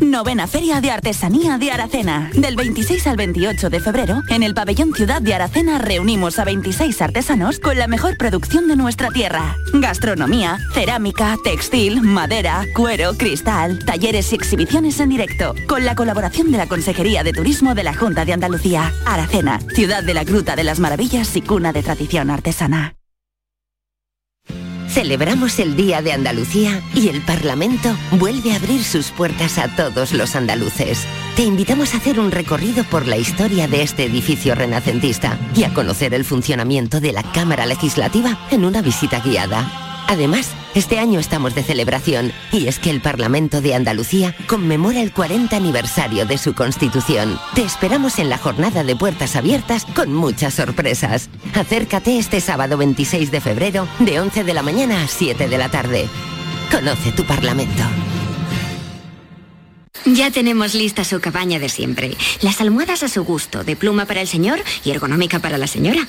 Novena Feria de Artesanía de Aracena. Del 26 al 28 de febrero, en el pabellón Ciudad de Aracena reunimos a 26 artesanos con la mejor producción de nuestra tierra. Gastronomía, cerámica, textil, madera, cuero, cristal, talleres y exhibiciones en directo, con la colaboración de la Consejería de Turismo de la Junta de Andalucía. Aracena, ciudad de la Gruta de las Maravillas y cuna de tradición artesana. Celebramos el Día de Andalucía y el Parlamento vuelve a abrir sus puertas a todos los andaluces. Te invitamos a hacer un recorrido por la historia de este edificio renacentista y a conocer el funcionamiento de la Cámara Legislativa en una visita guiada. Además, este año estamos de celebración y es que el Parlamento de Andalucía conmemora el 40 aniversario de su constitución. Te esperamos en la jornada de puertas abiertas con muchas sorpresas. Acércate este sábado 26 de febrero de 11 de la mañana a 7 de la tarde. Conoce tu Parlamento. Ya tenemos lista su cabaña de siempre. Las almohadas a su gusto, de pluma para el señor y ergonómica para la señora.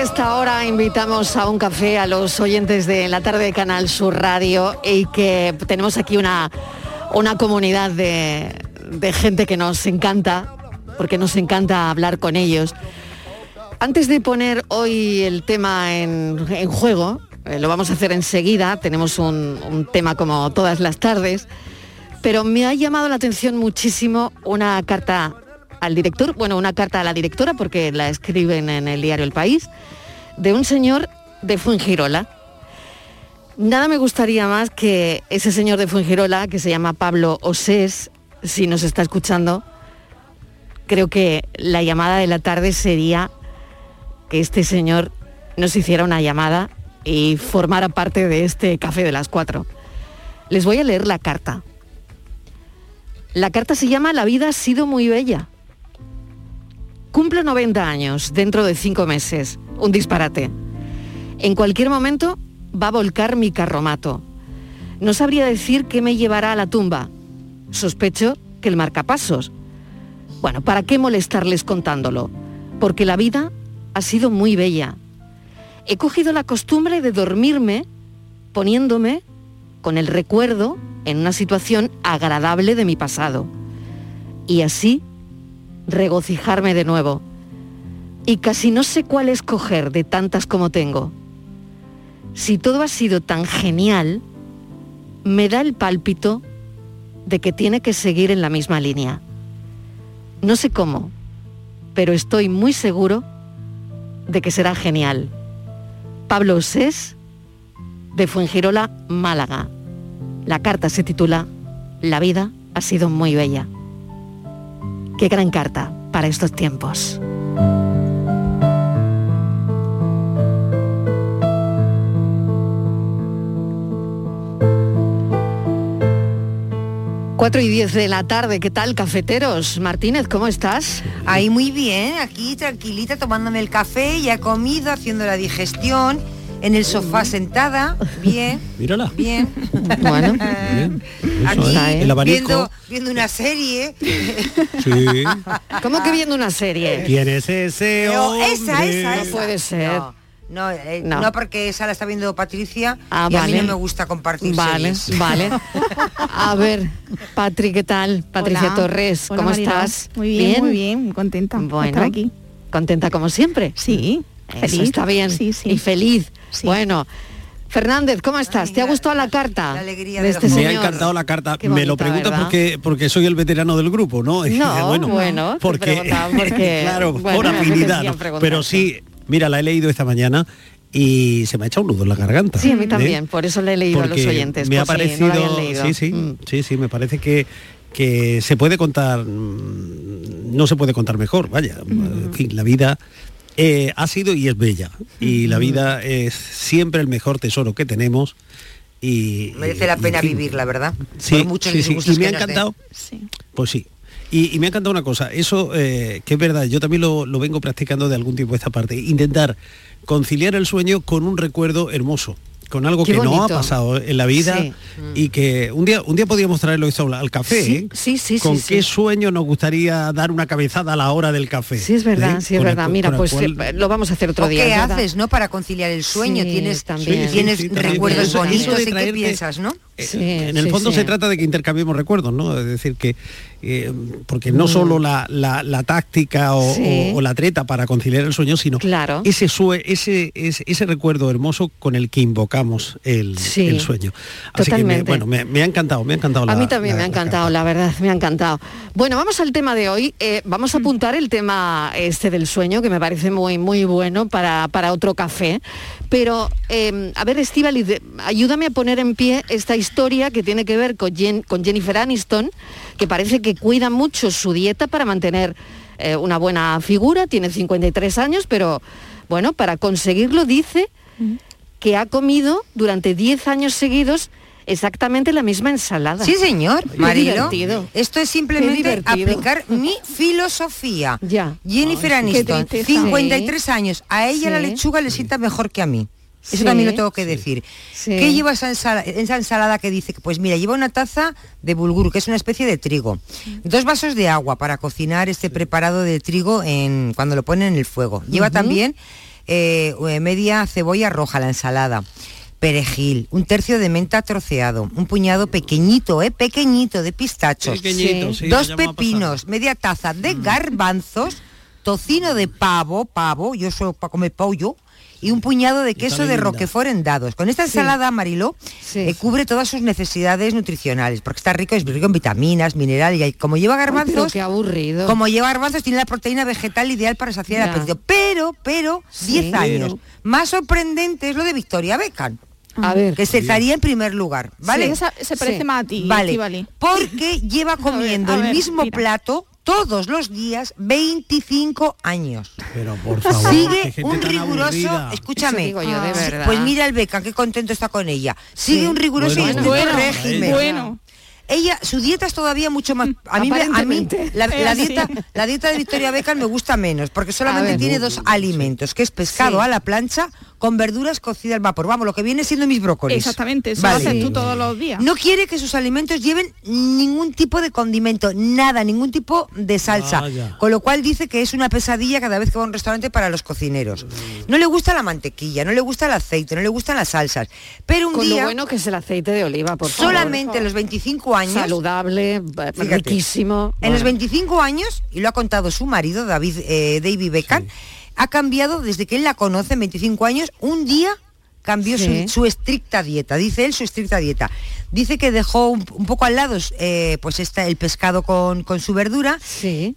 esta hora invitamos a un café a los oyentes de la tarde de Canal Sur Radio y que tenemos aquí una, una comunidad de, gente que nos encanta, porque nos encanta hablar con ellos. Antes de poner hoy el tema en, juego, eh, lo vamos a hacer enseguida, tenemos un tema como todas las tardes, pero me ha llamado la atención muchísimo una carta al director, bueno, una carta a la directora, porque la escriben en el diario El País, de un señor de Fuengirola. Nada me gustaría más que ese señor de Fuengirola, que se llama Pablo Osés, si nos está escuchando, creo que la llamada de la tarde sería que este señor nos hiciera una llamada y formara parte de este café de las cuatro. Les voy a leer la carta. La carta se llama La vida ha sido muy bella. Cumplo 90 años dentro de cinco meses. Un disparate. En cualquier momento va a volcar mi carromato. No sabría decir qué me llevará a la tumba. Sospecho que el marcapasos. Bueno, ¿para qué molestarles contándolo? Porque la vida ha sido muy bella. He cogido la costumbre de dormirme poniéndome con el recuerdo en una situación agradable de mi pasado. Y así regocijarme de nuevo. Y casi no sé cuál escoger de tantas como tengo. Si todo ha sido tan genial, me da el pálpito de que tiene que seguir en la misma línea. No sé cómo, pero estoy muy seguro de que será genial. Pablo Osés, de Fuengirola, Málaga. La carta se titula La vida ha sido muy bella. Qué gran carta para estos tiempos. Cuatro y 10 de la tarde, ¿qué tal, cafeteros? Martínez, ¿cómo estás? Ahí muy bien, aquí tranquilita tomándome el café, ya he comido, haciendo la digestión, en el sofá sentada, bien. Mírala. Bien. Bueno. Bien. Aquí Eso, ¿eh? El abanico. viendo, viendo una serie. Sí. ¿Cómo que viendo una serie? ¿Quién es ese No, hombre? esa, esa, No esa. puede ser. No, no, eh, No. no, porque esa la está viendo Patricia Ah, y a mí vale. no me gusta compartir Vale, series. vale. A ver, Patri, ¿qué tal? Patricia Hola. Torres, Hola, ¿cómo estás? Muy bien, muy bien, contenta de Bueno, estar aquí. contenta como siempre. Sí, Eso feliz. está bien. Sí, sí. Y feliz. Bueno, Fernández, ¿cómo estás? ¿Te ha gustado la carta de este Me señor? ha encantado la carta. Me lo preguntas porque porque soy el veterano del grupo, ¿no? No, bueno, porque, claro, bueno, por afinidad. Pero sí, mira, la he leído esta mañana y se me ha echado un nudo en la garganta. Sí, a mí ¿eh? también, por eso le he leído a los oyentes. Me ha si parecido, no lo habían leído. sí, sí, Mm. sí, sí, me parece que que se puede contar, mm, no se puede contar mejor, vaya, en fin, la vida eh, ha sido y es bella. Y la vida es siempre el mejor tesoro que tenemos y Merece la y, en pena fin, vivir, la verdad. Sí, Por muchos sí, sí, y me ha encantado. Pues sí. Y, y me ha encantado una cosa, eso eh, que es verdad, yo también lo, lo vengo practicando de algún tiempo esta parte, intentar conciliar el sueño con un recuerdo hermoso, con algo Qué que no ha pasado en la vida Sí. y que un día un día podríamos traerlo al- al café. Sí, ¿eh? sí, sí, ¿Con sí, qué sí. sueño nos gustaría dar una cabezada a la hora del café? Sí, es verdad, ¿Eh? sí, es Con el verdad. Mira, con pues cual- eh, lo vamos a hacer otro ¿O día. qué verdad. haces, no? Para conciliar el sueño. Sí, tienes también. tienes Sí, sí, también. recuerdos bonitos. ¿Y qué piensas, no? En el sí, fondo sí. se trata de que intercambiemos recuerdos, ¿no? Es decir, que eh, porque no Mm. solo la, la- la táctica o, Sí. o- o la treta para conciliar el sueño, sino Claro. ese, sue- ese, ese ese recuerdo hermoso con el que invocamos el, Sí, el sueño. Así totalmente. que me, bueno, me, me ha encantado, me ha encantado la A mí también la- me ha la encantado, la verdad, me ha encantado. Bueno, vamos al tema de hoy. Eh, vamos a apuntar el tema este del sueño, que me parece muy, muy bueno para, para otro café. Pero, eh, a ver, Estivali, ayúdame a poner en pie esta historia que tiene que ver con, Jen- con Jennifer Aniston, que parece que cuida mucho su dieta para mantener eh, una buena figura, tiene 53 años, pero bueno, para conseguirlo dice que ha comido durante 10 años seguidos exactamente la misma ensalada. Sí, señor, Marilo. divertido. Esto es simplemente aplicar mi filosofía. Ya. Jennifer Ay, Aniston, tristeza. 53 años. A ella la lechuga le sienta mejor que a mí. Eso Sí. también lo tengo que decir. Sí. ¿Qué lleva esa ensalada, esa ensalada que dice? que, Pues mira, lleva una taza de bulgur, que es una especie de trigo. Dos vasos de agua para cocinar este preparado de trigo en, cuando lo ponen en el fuego. Lleva también eh, media cebolla roja la ensalada. Perejil, un tercio de menta troceado, un puñado pequeñito, eh, pequeñito de pistachos, dos pepinos, media taza de garbanzos, tocino de pavo, pavo, yo soy para comer pollo, y un puñado de queso de roquefort en dados. Con esta Sí. ensalada, Mariló, eh, cubre todas sus necesidades nutricionales, porque está rico, es rico en vitaminas, minerales, y como lleva Ay, garbanzos, qué aburrido. como lleva garbanzos, tiene la proteína vegetal ideal para saciar el Ya. apetito. Pero, pero, Sí. 10 años. Más sorprendente es lo de Victoria Beckham. A ver. Que se estaría en primer lugar, ¿vale? Sí, esa- se parece más a ti, Vale. Porque lleva comiendo a el ver, mismo mira. plato todos los días 25 años. Pero por favor, Sigue un riguroso, aburrida. escúchame. Digo yo, de Sí, verdad. Pues mira el Beckham, qué contento está con ella. Sigue Sí. un riguroso y Bueno, estricto bueno, régimen. bueno. Ella, su dieta es todavía mucho más. A mí, me- a mí la, dieta, la dieta de Victoria Beckham me gusta menos, porque solamente ver. tiene dos alimentos, que es pescado Sí. a la plancha con verduras cocidas al vapor. Vamos, lo que viene siendo mis brócolis. Exactamente, eso Vale. lo haces tú todos los días. No quiere que sus alimentos lleven ningún tipo de condimento, nada, ningún tipo de salsa. Con lo cual dice que es una pesadilla cada vez que va a un restaurante para los cocineros. No le gusta la mantequilla, no le gusta el aceite, no le gustan las salsas. Pero un Con día... lo bueno que es el aceite de oliva, por favor. solamente a los 25 años... Saludable, Fíjate, riquísimo. En los Bueno. 25 años, y lo ha contado su marido, David, eh, David Beckham, ha cambiado desde que él la conoce, en 25 años, un día cambió Sí. su, su estricta dieta, dice él su estricta dieta. Dice que dejó un, un poco al lado eh, pues está el pescado con, con su verdura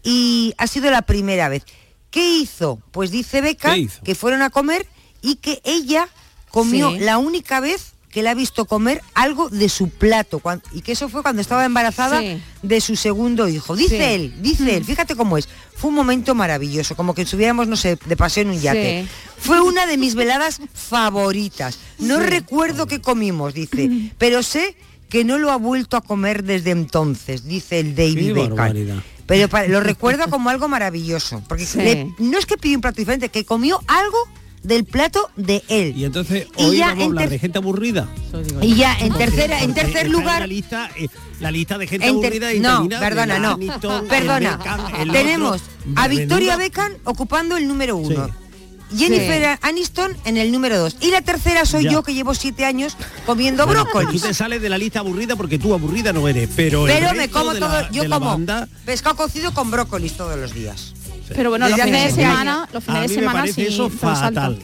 y ha sido la primera vez. ¿Qué hizo? Pues dice Beckham ¿Qué hizo? que fueron a comer y que ella comió Sí. la única vez que la ha visto comer algo de su plato y que eso fue cuando estaba embarazada Sí. de su segundo hijo. Dice Sí. él, dice él, fíjate cómo es. Fue un momento maravilloso, como que estuviéramos, no sé, de paseo en un yate. Sí. Fue una de mis veladas favoritas. No Sí. recuerdo qué comimos, dice, pero sé que no lo ha vuelto a comer desde entonces, dice el David Beckham. Pero pa- lo recuerdo como algo maravilloso, porque Sí. le- no es que pidió un plato diferente, que comió algo del plato de él. Y entonces Y hoy ya vamos a en hablar ter- de gente aburrida. Y ya en tercera, en tercer lugar, La lista, eh, la lista de gente aburrida no, interminable, perdona, no, perdona. Beckham, Tenemos a Victoria Beckham ocupando el número uno. Jennifer Sí. Aniston en el número dos. Y la tercera soy Ya. yo que llevo siete años comiendo Bueno, pues brócolis. tú te sales de la lista aburrida porque tú aburrida no eres, pero Pero me como todo, la- yo como pescado cocido con brócolis todos los días. Pero bueno, los fines de semana, los a fines de semana sí, eso fatal.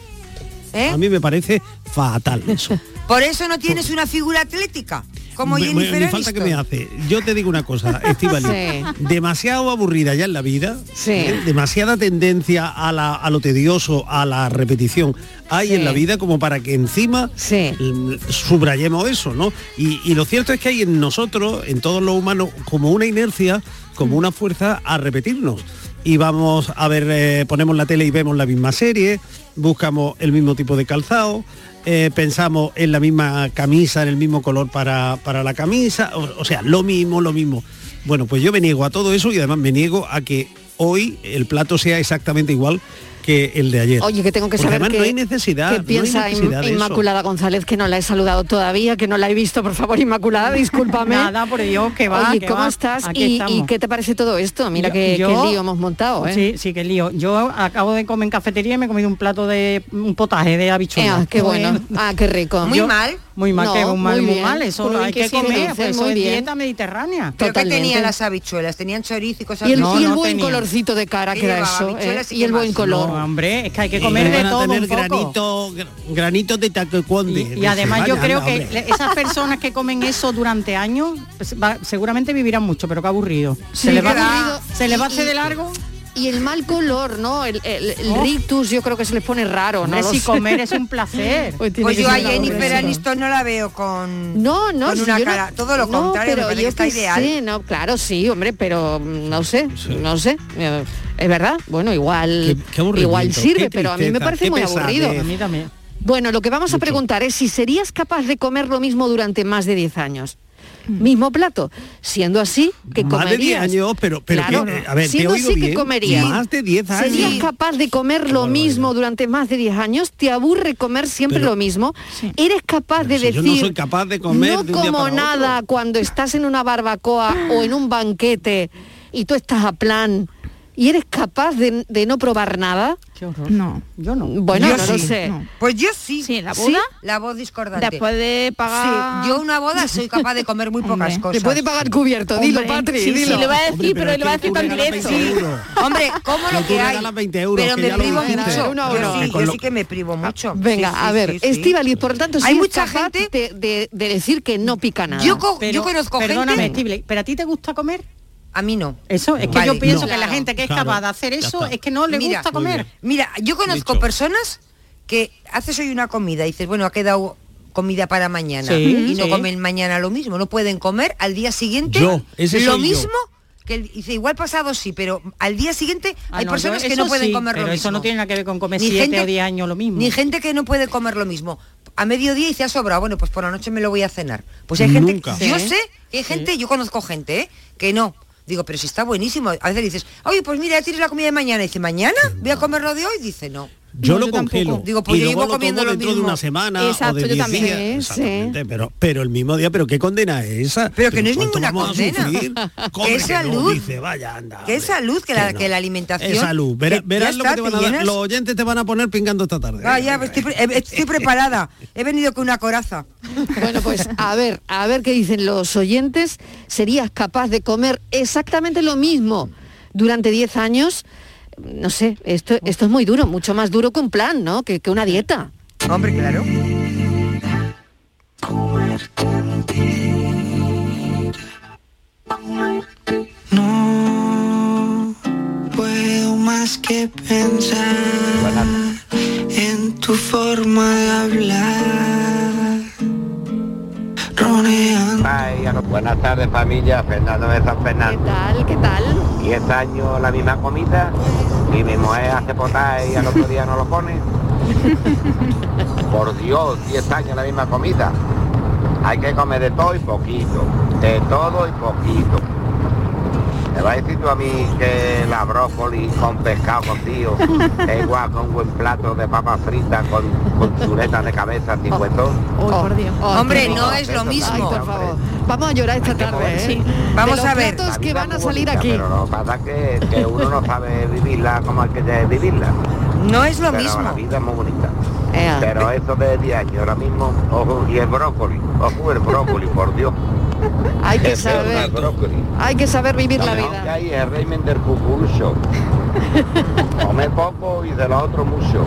¿Eh? A mí me parece fatal eso. Por eso no tienes una figura atlética como Me- me- Jennifer falta que me hace. Yo te digo una cosa, Estivali. Sí. Demasiado aburrida ya en la vida. Sí. ¿eh? Demasiada tendencia a, la- a lo tedioso, a la repetición. Hay Sí. en la vida como para que encima Sí. l- subrayemos eso, ¿no? Y, y lo cierto es que hay en nosotros, en todos los humanos, como una inercia, como una fuerza a repetirnos. Y vamos a ver, eh, ponemos la tele y vemos la misma serie, buscamos el mismo tipo de calzado, eh, pensamos en la misma camisa, en el mismo color para, para la camisa, o, o sea, lo mismo, lo mismo. Bueno, pues yo me niego a todo eso y además me niego a que hoy el plato sea exactamente igual que el de ayer. Oye, que tengo que Porque saber que, no hay necesidad, que no hay piensa eso. Inmaculada González, que no la he saludado todavía, que no la he visto, por favor, Inmaculada, discúlpame. Nada, por Dios, que va, Oye, que ¿cómo va. estás? Aquí ¿Y, y qué te parece todo esto? Mira Yo- qué, yo- qué lío hemos montado, ¿eh? Sí, sí, qué lío. Yo acabo de comer en cafetería y me he comido un plato de un potaje de habichuelas. Ea, qué bueno. Ah, qué rico. Muy Yo- mal. Muy mal, No, que muy mal, muy mal. Eso Muy hay que que sí, comer, pues eso muy es bien. dieta mediterránea. ¿Pero qué tenían las habichuelas? ¿Tenían chorizo y cosas Y el, No, y el no buen tenía. colorcito de cara ¿Qué que era eso, Habichuelas ¿eh? y el buen color. Hombre, es que hay que Y comer de van a todo tener un poco. granito, granitos de taqueconde. Y, y además yo creo anda, que hombre. esas personas que comen eso durante años pues, va- seguramente vivirán mucho, pero qué aburrido. Sí, se, le va, aburrido. se le va a hacer de largo. Y el mal color, ¿no? El, el- el Oh. rictus yo creo que se les pone raro, ¿no? Hombre, si comer es un placer. Pues Pues yo a Jennifer. Aniston no la veo con, No, no, con si una yo no- cara, todo lo no, contrario, pero me parece yo que está ideal. sé, no, claro, sí, hombre, pero mm, no sé, no sé. eh, Es verdad, bueno, igual, Qué- qué igual sirve, qué pero a mí me parece muy pesadez. aburrido. A mí también. Bueno, lo que vamos a preguntar es si serías capaz de comer lo mismo durante más de 10 años. Mismo plato. Siendo así, que Más de 10 comerías. años, pero, pero Claro. que, eh, a ver, te Siendo así, bien. que comerías. Más de 10 años. ¿Serías capaz de comer lo mismo durante más de 10 años? ¿Te aburre comer siempre Pero- lo mismo? ¿Eres capaz de si yo decir no soy capaz de comer no de un día como para otro"? nada cuando estás en una barbacoa o en un banquete y tú estás a plan y eres capaz de, de no probar nada? Qué horror. No. Yo no. Bueno, Yo no lo sí. sé. No. Pues yo sí. Sí, ¿la ¿Sí? boda? La voz discordante. Después de pagar... Sí, yo una boda soy capaz de comer muy pocas Hombre, cosas. Te puede pagar cubierto, dilo, Hombre, Patri, sí, dilo. sí, le va a decir, Hombre, pero, le va a decir tan directo. 20 euros. Hombre, como Que lo que hay. regalas 20 euros, pero que me lo privo mucho. Uno Yo sí, Que con yo lo- sí que me privo mucho. Venga, Sí, a ver. Estíbaliz, por lo tanto, Hay mucha gente- de, de- de decir que no pica nada. Yo, yo conozco gente... ¿pero a ti te gusta comer? A mí no. Eso, es que Vale, yo pienso no. que la gente que es Claro, capaz de hacer eso es que no le Mira, gusta comer. Mira, yo conozco Dicho. personas que haces hoy una comida y dices, bueno, ha quedado comida para mañana Sí, y no sí. comen mañana lo mismo, no pueden comer al día siguiente Yo, ese lo yo. mismo que el- dice igual pasado sí, pero al día siguiente Ah, hay no, personas yo que no eso pueden sí, comer pero lo eso mismo. no tiene nada que ver con comer Ni siete gente- o 10 años lo mismo. Ni gente que no puede comer lo mismo. A mediodía y se ha sobrado, bueno, pues por la noche me lo voy a cenar. Pues hay gente, yo sé que hay gente, yo conozco gente, ¿eh? que no. Digo, pero si está buenísimo. A veces dices, oye, pues mira, ya tienes la comida de mañana. Y dice, ¿mañana? ¿Voy a comer lo de hoy? Dice, no. Yo No, lo yo tampoco. Digo, pues y yo luego llevo lo comiendo tomo lo dentro de una semana Exacto, o de yo 10 también. días. Sí, sí. Exactamente, Pero, pero el mismo día, pero qué condena es esa. Pero que no es ¿cuánto ninguna condena. Que es que salud. Dice, vaya, anda. Que es salud, que la, Que no. que la alimentación... Es salud. Verás, que ya verás lo que te van a dar. llenas. Los oyentes te van a poner pingando esta tarde. Ah, ya, estoy, pre- estoy preparada. He venido con una coraza. Bueno, pues a ver, a ver qué dicen los oyentes. ¿Serías capaz de comer exactamente lo mismo durante 10 años? No sé, esto, esto es muy duro, mucho más duro que un plan, ¿no? Que, que una dieta. Hombre, claro. No puedo más que pensar en tu forma de hablar. Buenas tardes familia, Fernando de San Fernando. ¿Qué tal? ¿Qué tal? 10 años la misma comida y mi mujer hace potaje y al otro día no lo pone. Por Dios, 10 años la misma comida. Hay que comer de todo y poquito. De todo y poquito. Me va a decir tú a mí que la brócoli con pescado cocido es igual con un buen plato de papas fritas con, con chuletas de cabeza sin hueso. Oh, por Dios. Hombre, por no es lo Ay, mismo. por favor. Vamos a llorar esta tarde, ¿eh? Sí. Vamos De los a ver. platos que van a salir bonita, aquí. Pero lo que pasa es que, que uno no sabe vivirla como hay que vivirla. No es lo pero mismo. la vida es muy bonita. Ea. Pero eso de 10 años, ahora mismo, ojo, y el brócoli, ojo el brócoli, por Dios. Hay que saber, hay que saber vivir la mejor que vida. hay el régimen del cucurucho. Comer poco y de lo otro mucho.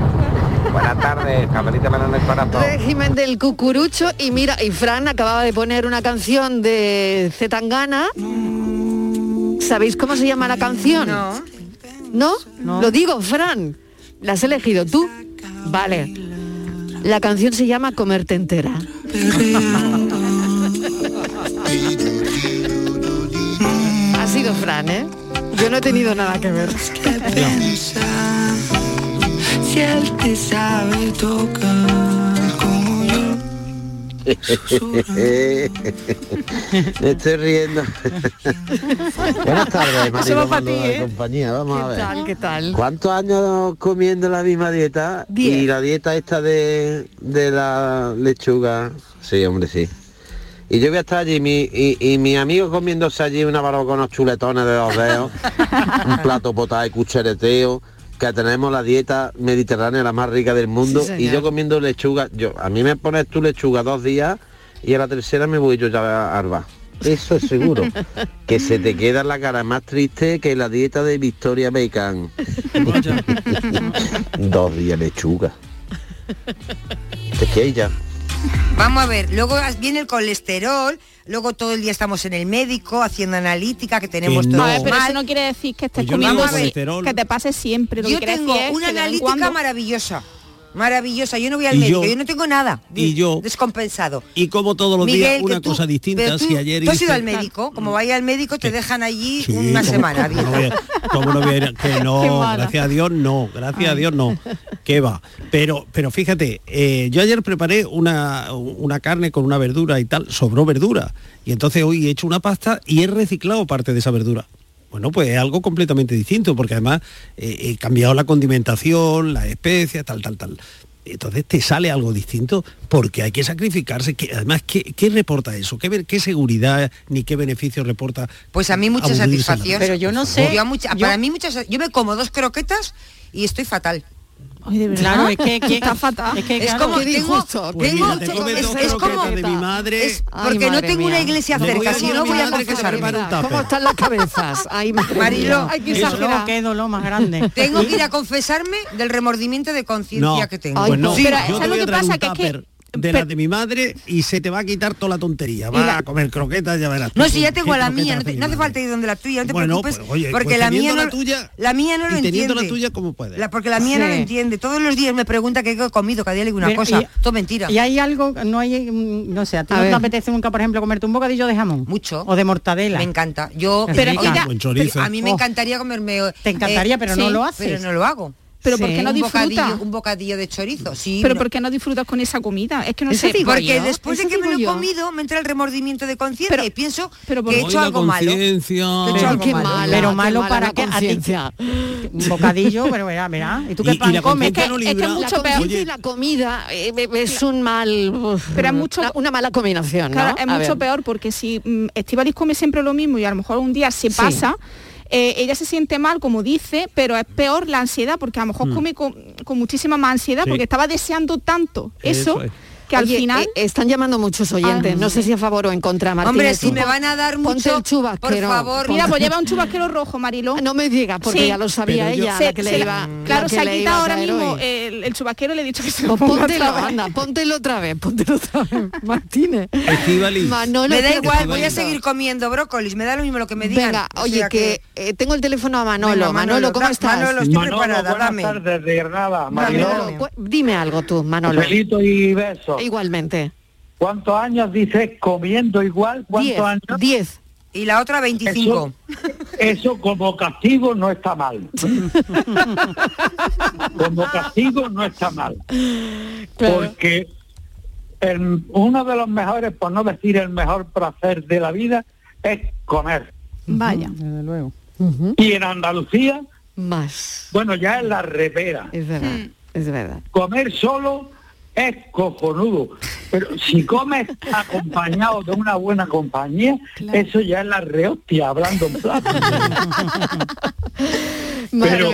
Buenas tardes, menos en el corazón. Régimen del cucurucho y mira, y Fran acababa de poner una canción de Zetangana. ¿Sabéis cómo se llama la canción? No. ¿No? Lo digo, Fran. ¿La has elegido tú? Vale. La canción se llama Comerte entera. Fran, ¿eh? Yo no he tenido nada que ver. pensar si él te sabe tocar como yo. Me estoy riendo. Buenas tardes, ti, de ¿eh? compañía. Vamos a ¿Qué ver. tal? ¿Qué tal? ¿Cuántos años comiendo la misma dieta? Diez. Y la dieta esta de, de la lechuga. Sí, hombre, sí. Y yo voy a estar allí mi, y, y mi amigo comiéndose allí una barba con unos chuletones de dos dedos, un plato potado y cuchareteo, que tenemos la dieta mediterránea la más rica del mundo, Sí, y yo comiendo lechuga, yo a mí me pones tu lechuga dos días y a la tercera me voy yo ya a Arba. Eso es seguro. que se te queda la cara más triste que la dieta de Victoria Bacon. Dos días lechuga. Es que ella. Vamos a ver, luego viene el colesterol, luego todo el día estamos en el médico haciendo analítica, que tenemos Que todo no. A ver, pero mal. eso no quiere decir que estés Pues comiendo que te pase siempre. Lo Yo que tengo decir es una que analítica cuando- maravillosa. Maravillosa, yo no voy al Y médico, yo- yo, no tengo nada. y yo- descompensado. Y como todos los Miguel, días que una tú- cosa distinta, tú, si ayer tú has ido al médico, como vaya al médico te dejan allí Sí, una ¿cómo- semana. cómo no voy a- cómo no voy a ir a- que no, gracias a Dios no, gracias a Dios no. ¿Qué va? Pero, pero fíjate, eh, yo ayer preparé una, una carne con una verdura y tal, sobró verdura. Y entonces hoy he hecho una pasta y he reciclado parte de esa verdura. Bueno, pues es algo completamente distinto, porque además eh, he cambiado la condimentación, las especias, tal, tal, tal. Entonces te sale algo distinto porque hay que sacrificarse. Que, además, ¿qué, qué reporta eso? ¿Qué, qué seguridad ni qué beneficio reporta? Pues a mí mucha satisfacción. favor. Yo a mucha- yo- Para mí muchas, yo me como dos croquetas y estoy fatal. Ay, de verdad. Claro, es que, que- está fatal. Es que, Es claro, como tengo. Pues tengo- mira, te comes es, como de mi madre. es Ay, porque no tengo una iglesia cerca, a si no a voy a que se confesarme. ¿Cómo están las cabezas? Ay, Marilo, mía. Ay, qué Eso exagerada. qué dolor más grande. Tengo que ir a confesarme del remordimiento de conciencia No, que tengo. pues no. Sí, pero yo ¿sabes te lo voy a que pasa? Que es que- de las de mi madre y se te va a quitar toda la tontería. Va la- a comer croquetas, ya verás. tú No, si ya tengo la mía, no, hace te- no hace falta ir donde la tuya, no te Bueno, preocupes, pues, oye, porque pues la mía no, la tuya la mía no lo y teniendo entiende. la tuya, ¿cómo puedes? La- porque la mía no lo entiende. Todos los días me pregunta qué he comido, cada día le digo una Pero, cosa. y- Todo mentira. Y hay algo, no hay, mm, no sé, a ti A no ver. te apetece nunca, por ejemplo, comerte un bocadillo de jamón. Mucho. O de mortadela. Me encanta. Yo, Pero oiga, a mí me Oh. encantaría comerme. Te encantaría, pero no lo haces. Pero no lo hago. Pero ¿por qué no disfrutas? un bocadillo de chorizo, sí. Pero uno- ¿por qué no disfrutas con esa comida? Es que no Eso sé. digo porque después de que me lo he comido me entra el remordimiento de conciencia y pienso pero que he hecho algo malo. Que he hecho Pero algo qué malo. mala, Pero malo para qué, conciencia. Un bocadillo, pero verá, verá. ¿Y tú qué pan comes? Es que, es que mucho La peor. y la comida eh, es un mal... Pero es mucho- una, una mala combinación, ¿no? Claro, es mucho peor porque si Estivalis come siempre lo mismo y a lo mejor un día se pasa, eh, ella se siente mal, como dice, pero es peor la ansiedad, porque a lo mejor Mm. come con, con muchísima más ansiedad, Sí. porque estaba deseando tanto eso, Eso es. Que al final... eh, están llamando muchos oyentes. Ah. no sé si a favor o en contra, Martínez. Hombre, si me van a dar Ponte mucho, el chubasquero. por favor. Mira, pues lleva un chubasquero rojo, Marilo. No me digas, porque ya lo sabía Pero ella, Se- la que le se iba... Claro, se ha le quitado ahora mismo el, el chubasquero y le he dicho que se lo Pues ponga póntelo, otra vez. anda, póntelo otra vez, póntelo otra vez, Martínez. Manolo, me da igual, voy a seguir comiendo brócolis, me da lo mismo lo que me digan. Venga, O oye, sea que, eh, tengo el teléfono a Manolo. Venga, Manolo, Manolo, ¿cómo da- estás? Manolo, estoy Manolo, preparada, buenas dame. tardes de Granada, Dame, Mariló. Manolo, cu- Dime algo tú, Manolo. Y besos. Igualmente. ¿Cuántos años dices comiendo igual? ¿Cuántos Diez, años? Diez. Y la otra 25. Eso, eso como castigo no está mal. como castigo no está mal. Porque el- uno de los mejores, por no decir el mejor placer de la vida, es comer. Vaya. Desde luego. Y en Andalucía, Más. bueno, ya es la repera. Es verdad, es verdad. Comer solo es cojonudo, pero si comes acompañado de una buena compañía, eso ya es la rehostia, hablando en plata. pero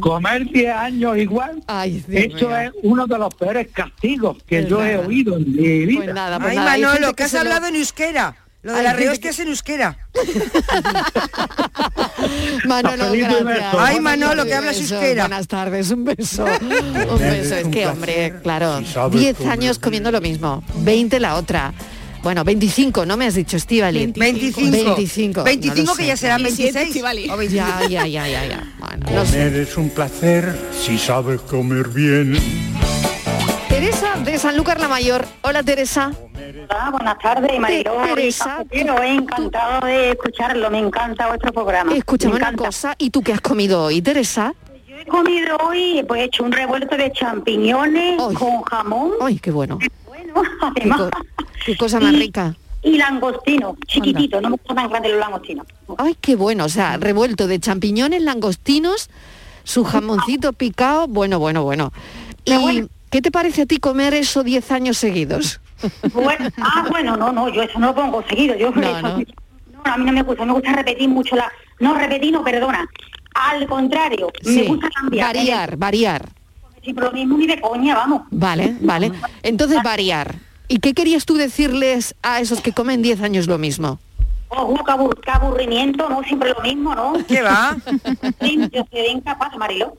comer 10 años igual, eso es uno de los peores castigos que Es yo he oído en mi vida. Pues nada, pues Ay, nada, Manolo, que que has lo- hablado en euskera. Lo de Hay la gente rehostia es en euskera. Manolo, gracias. Ay, Manolo, que hablas euskera. Buenas tardes, un beso. Un beso. Es que, hombre, claro, 10 años comiendo lo mismo, 20 la otra. Bueno, 25, ¿no me has dicho, Estivali? 25. 25. 25 no que ya serán 27, 26. Estivali. o 25. Ya, ya, ya, ya, ya. Bueno, no sé. Comer es un placer si sabes comer bien. Teresa de Sanlúcar la Mayor. Hola, Teresa. Ah, buenas tardes, Mariló. Te- Teresa, he encantado de escucharlo, me encanta vuestro programa. Escúchame Me una cosa. ¿Y tú qué has comido hoy, Teresa? He comido hoy, pues he hecho un revuelto de champiñones con jamón. Ay, qué bueno. Bueno, además. Qué cosa más Y- rica. Y langostino, chiquitito, no me gustan tan grandes los langostinos. Ay, qué bueno. O sea, revuelto de champiñones, langostinos, su jamoncito picado. Bueno, bueno, bueno. ¿Y qué te parece a ti comer eso 10 años seguidos? Bueno, ah, bueno, no, no, yo eso no lo pongo seguido. Yo No, eso- no. no, a mí no me gusta, me gusta repetir mucho la... No, repetir, no, perdona. Al contrario, me gusta cambiar. variar, variar. Siempre lo mismo ni de coña, vamos. Vale, vale. Entonces, variar. ¿Y qué querías tú decirles a esos que comen 10 años lo mismo? Ojo, qué, abur- qué aburrimiento, ¿no? Siempre lo mismo, ¿no? ¿Qué va? Sí, yo seré incapaz, Marilo.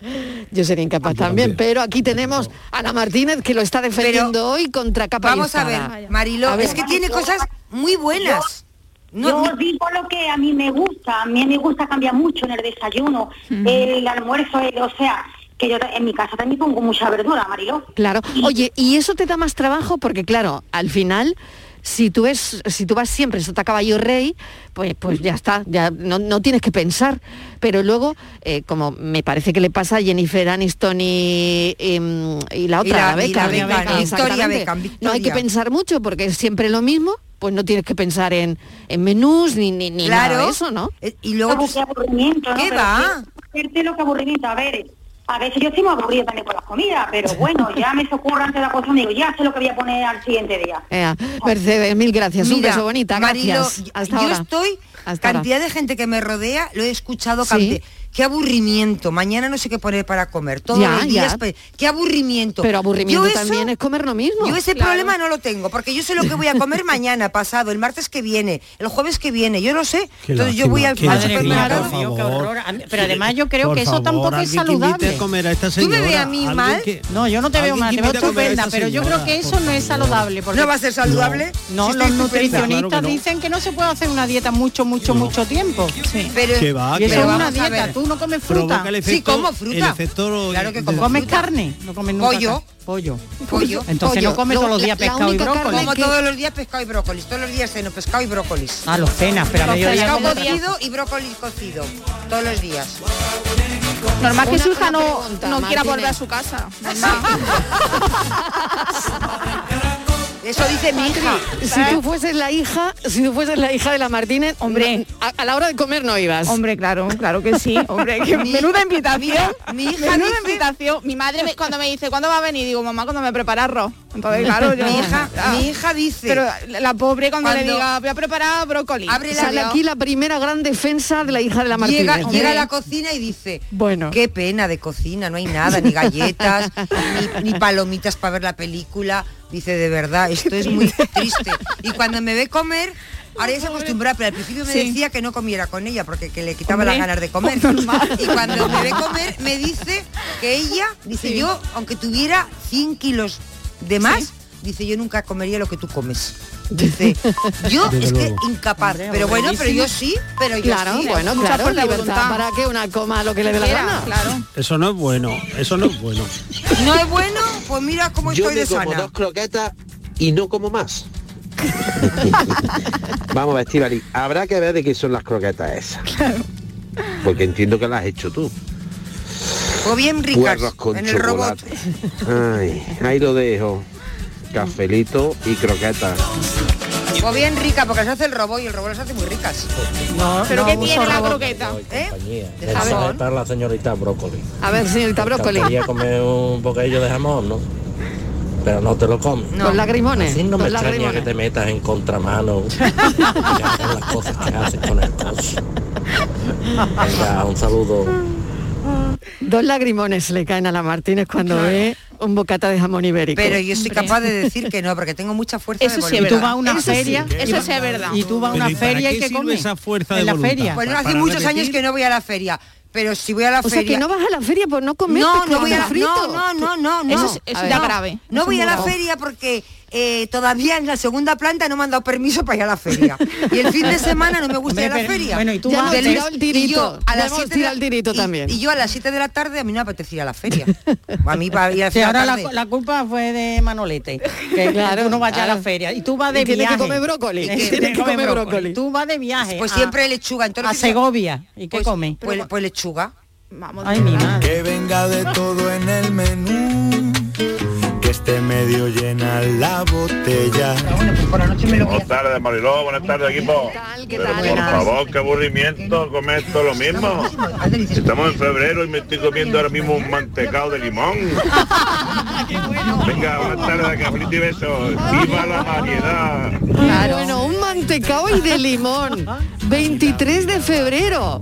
Yo sería incapaz también, pero aquí tenemos a Ana Martínez que lo está defendiendo hoy contra capa y Vamos a ver, Mariló, A ver. es que tiene cosas muy buenas. yo os digo lo que a mí me gusta, a mí me gusta cambiar mucho en el desayuno, el almuerzo, el- o sea, que yo en mi casa también pongo mucha verdura, Marilo. Claro. Oye, ¿y eso te da más trabajo? Porque claro, al final, si tú es, si tú vas siempre sota caballo rey, pues, pues ya está, ya no, no tienes que pensar. Pero luego, eh, como me parece que le pasa a Jennifer Aniston y, y la Y otra, la- la y la Beckham, Beckham, Victoria exactamente. Beckham, No hay que pensar mucho porque es siempre lo mismo, pues no tienes que pensar en, en menús ni, ni, ni nada de eso, ¿no? Eh, Y luego Como pues, aburrimiento, ¿no? ¿Qué va? lo que aburrimiento, a ver, a veces yo estoy muy aburrido también con las comidas, pero bueno, ya me se ocurre antes de la cosa, digo, ya sé lo que voy a poner al siguiente día. Ea, Mercedes, mil gracias. un Mira, beso bonita, Marilo, gracias. Hasta yo ahora. estoy, Hasta ahora. cantidad de gente que me rodea, lo he escuchado, Sí. Qué aburrimiento, mañana no sé qué poner para comer, todos Ya, los días, ya. qué aburrimiento. Pero aburrimiento Yo eso- también es comer lo mismo. Yo ese Claro. problema no lo tengo, porque yo sé lo que voy a comer mañana, pasado, el martes que viene, el jueves que viene, yo lo sé. Qué Entonces yo voy al, al supermercado. Pero además yo creo Por que eso favor, tampoco es saludable. a comer a esta ¿Tú me señora, ves a mí mal? que- No, yo no te veo mal, te veo estupenda, pero yo creo señora, que eso no es saludable. porque- ¿No va a ser saludable? No, los nutricionistas no. dicen que no se puede hacer una dieta mucho, mucho, mucho tiempo. Pero, Y eso pero es una dieta, ver. tú no comes fruta. Provoca el efecto, Sí, como fruta. El efecto Claro que como ¿Comes fruta. carne? No comes nunca Pollo. Pollo. Pollo. Entonces Pollo. no comes todos los días la pescado y brócoli. carne Como que- todos los días pescado y brócolis, todos los días ceno pescado y brócolis. Ah, los cenas, pero a Los mediodía Pescado cocido y brócoli cocido, todos los días. Normal que Una- su hija no, pregunta, no quiera volver a su casa. Eso dice mi hija. Si tú fueses la hija, si tú fueses la hija de la Martínez, hombre, a, a la hora de comer no ibas. Hombre, claro, claro que sí. Hombre, que Mi- menuda invitación. mi hija menuda dice- invitación. Mi madre me- cuando me dice, ¿cuándo va a venir? Digo, mamá, cuando me prepara arroz. Entonces, claro, yo... Mi hija- Ah. mi hija dice- Pero la pobre cuando, le diga, voy a preparar brócoli. Abre la- Sale aquí la primera gran defensa de la hija de la Martínez. Llega, llega a la cocina y dice, Bueno. qué pena de cocina, no hay nada, ni galletas, ni, ni palomitas para ver la película. Dice, de verdad, esto es muy triste. Y cuando me ve comer, ahora ya se acostumbra, pero al principio me Sí. decía que no comiera con ella porque que le quitaba Hombre, las ganas de comer. Y cuando me ve comer, me dice que ella, dice Sí. yo, aunque tuviera 100 kilos de más, dice yo nunca comería lo que tú comes. Dice, yo Desde es que incapaz, pero bueno, pero yo sí, pero yo Claro, sí. bueno, Mucha claro, libertad voluntad. para que una coma lo que le dé la gana. claro. Eso no es bueno, eso no es bueno. ¿No es bueno? Pues mira cómo Yo estoy me de como sana. dos croquetas y no como más. Vamos a ver, Estivali, habrá que ver de qué son las croquetas esas. Porque entiendo que las has hecho tú. O bien ricas con en el robot. chocolate. Ay, ahí lo dejo. Cafelito y croquetas. O bien rica, porque se hace el robot y el robot las hace muy ricas. No, ¿Pero no qué tiene la croqueta? ¿Eh? De jamón. es para la señorita brócoli. A ver, señorita Brócoli. Quería comer un bocadillo de jamón, ¿no? Pero no te lo comes. Los lagrimones. Así no me extraña que lagrimones. te metas en contramano y hagas las cosas que haces con el coche. Venga, un saludo. Dos lagrimones le caen a la Martínez cuando ve un bocata de jamón ibérico. Pero yo soy capaz de decir que no, porque tengo mucha fuerza Eso de sí es Y voluntad. tú vas a una Eso sí, feria. eso y- sí es verdad. Y tú vas a una ¿y para feria qué y que sirve comes. esa fuerza en de la voluntad? feria. Bueno, hace muchos repetir. años que no voy a la feria, pero si voy a la o sea feria... que no vas a la feria por no comer no, no pescado voy a frito. no, no, no, no, no. Eso es- eso es grave. No Eso voy a la feria porque eh, todavía en la segunda planta no me han dado permiso para ir a la feria. Y el fin de semana no me gusta ir a la feria. bueno, y tú Ya vas Del- el y tirito. yo a las siete la- el tirito y- también. Y yo a las 7 de la tarde a mí no me apetece ir a la feria. A mí para ir a la Sí, feria ahora la, tarde. la culpa fue de Manolete, que Claro, no vayas a claro. la feria. Y tú vas de Y tiene que viaje. comer brócoli. Y Y que que comer brócoli. Tú vas de viaje Pues a- siempre lechuga. a Entonces, Segovia. ¿Y qué pues, comes? Pues, pues lechuga. Vamos. Ay, mi madre. Que venga de todo en el menú. Esté medio llena la botella. Buenas tardes, Mariló. Buenas tardes, equipo. ¿Qué Pero tal? por favor, qué aburrimiento comer todo lo mismo. Estamos en febrero y me estoy comiendo ahora mismo un mantecado de limón. Venga, buenas tardes, cafelito y besos. ¡Viva la variedad! Bueno, un mantecao y de limón. 23 de febrero.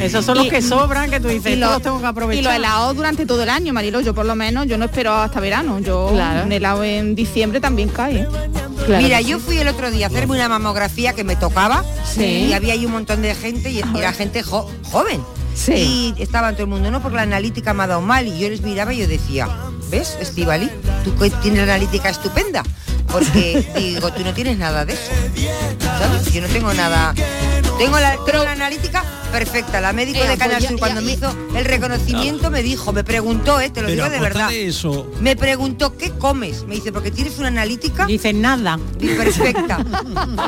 Esos son los Y- que sobran que tú dices, y lo- todos tengo que aprovechar. Y los helados durante todo el año, Marilo, yo por lo menos, yo no espero hasta verano. Yo Claro. un helado en diciembre también cae. Claro Mira, yo fui el otro día a hacerme una mamografía que me tocaba Sí. y había ahí un montón de gente y era gente jo- joven. Sí. Y estaba todo el mundo, no, porque la analítica me ha dado mal y yo les miraba y yo decía, ¿ves, Estivali? Tú que tienes la analítica estupenda. Porque digo, tú no tienes nada de eso. ¿Sabes? Yo no tengo nada. Tengo la, tengo la analítica perfecta. La médico Eh, de Canal pues ya- Sur cuando ya- me hizo el reconocimiento me dijo, me preguntó, eh, te lo Pero digo de verdad. eso, Me preguntó, ¿qué comes? Me dice, porque tienes una analítica Dices nada. y perfecta.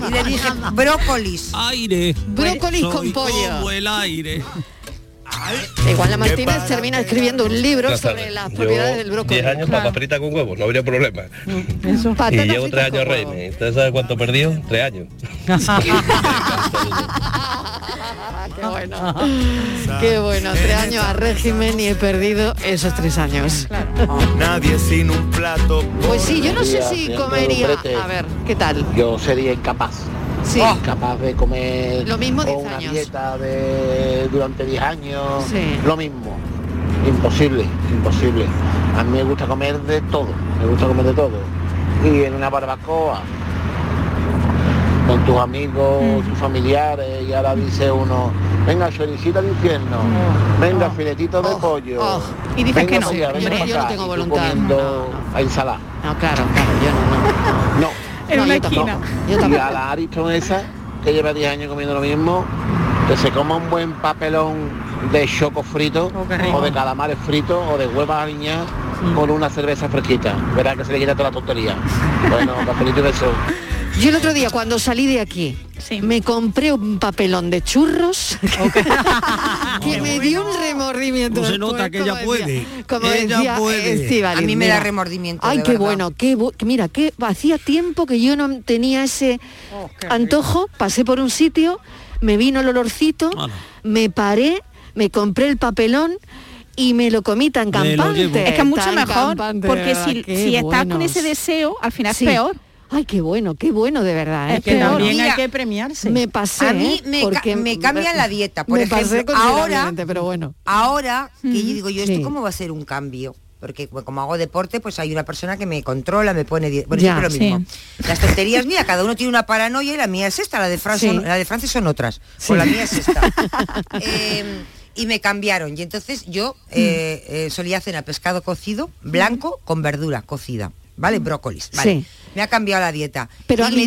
Y le dije, brócolis. aire. Brócolis Soy con pollo. como el aire. Igual la Martínez termina escribiendo un libro sobre las propiedades del brócoli. 10 años papa frita con huevos, no habría problema. Patata y llevo frita 3 años reine. ¿Usted sabe cuánto he perdido? 3 años. Qué bueno. Qué bueno. Tres años a régimen y he perdido esos tres años. Nadie sin un plato. Pues sí, yo no sé si comería. A ver, ¿qué tal? Yo sería incapaz. Sí. Incapaz de comer Lo mismo o 10 una años. dieta de durante 10 años. Sí. Lo mismo. Imposible, imposible. A mí me gusta comer de todo. Me gusta comer de todo. Y en una barbacoa con tus amigos, tus familiares, y ahora dice uno, venga, choricita de infierno, venga, filetito de pollo. oh. Y dices venga que no. allá, Hombre, yo no acá", tengo voluntad. comiendo a ensalada. No, claro, claro, yo no. No. En No, una yo esquina. Yo Y a la Ariston esa, que lleva 10 años comiendo lo mismo, que se coma un buen papelón de choco frito, Oh, o de calamares fritos, o de huevas aliñadas, con una cerveza fresquita. Verá que se le quita toda la tontería. Bueno, cafelito y beso. Yo el otro día cuando salí de aquí, me compré un papelón de churros que me dio un remordimiento. No se después, nota que ella como puede. decía- Como Ella decía puede. A mí me da remordimiento, Ay, de qué verdad. bueno, qué bu- mira, que hacía tiempo que yo no tenía ese antojo, pasé por un sitio, me vino el olorcito, me paré, me compré el papelón y me lo comí tan campante. Es que es mucho tan mejor, campante, porque si- si estás con ese deseo, al final es peor. Ay, qué bueno, qué bueno de verdad. ¿eh? Es que Peor. también hay que premiarse. Me pasé. A mí ¿eh? me, ca- Porque me cambian la dieta. Por me pasé ejemplo, ahora, considerablemente, pero bueno. ahora que yo digo yo, ¿esto Sí. cómo va a ser un cambio? Porque bueno, como hago deporte, pues hay una persona que me controla, me pone... die- Bueno, lo mismo. Las tonterías mías, cada uno tiene una paranoia y la mía es esta, la de Francia, Sí. la de Francia son otras. Sí. Pues la mía es esta. Eh, y me cambiaron. Y entonces yo eh, eh, solía cenar pescado cocido, blanco, con verdura cocida. ¿Vale? Brócolis. Vale. Sí. Me ha cambiado la dieta. Pero Y me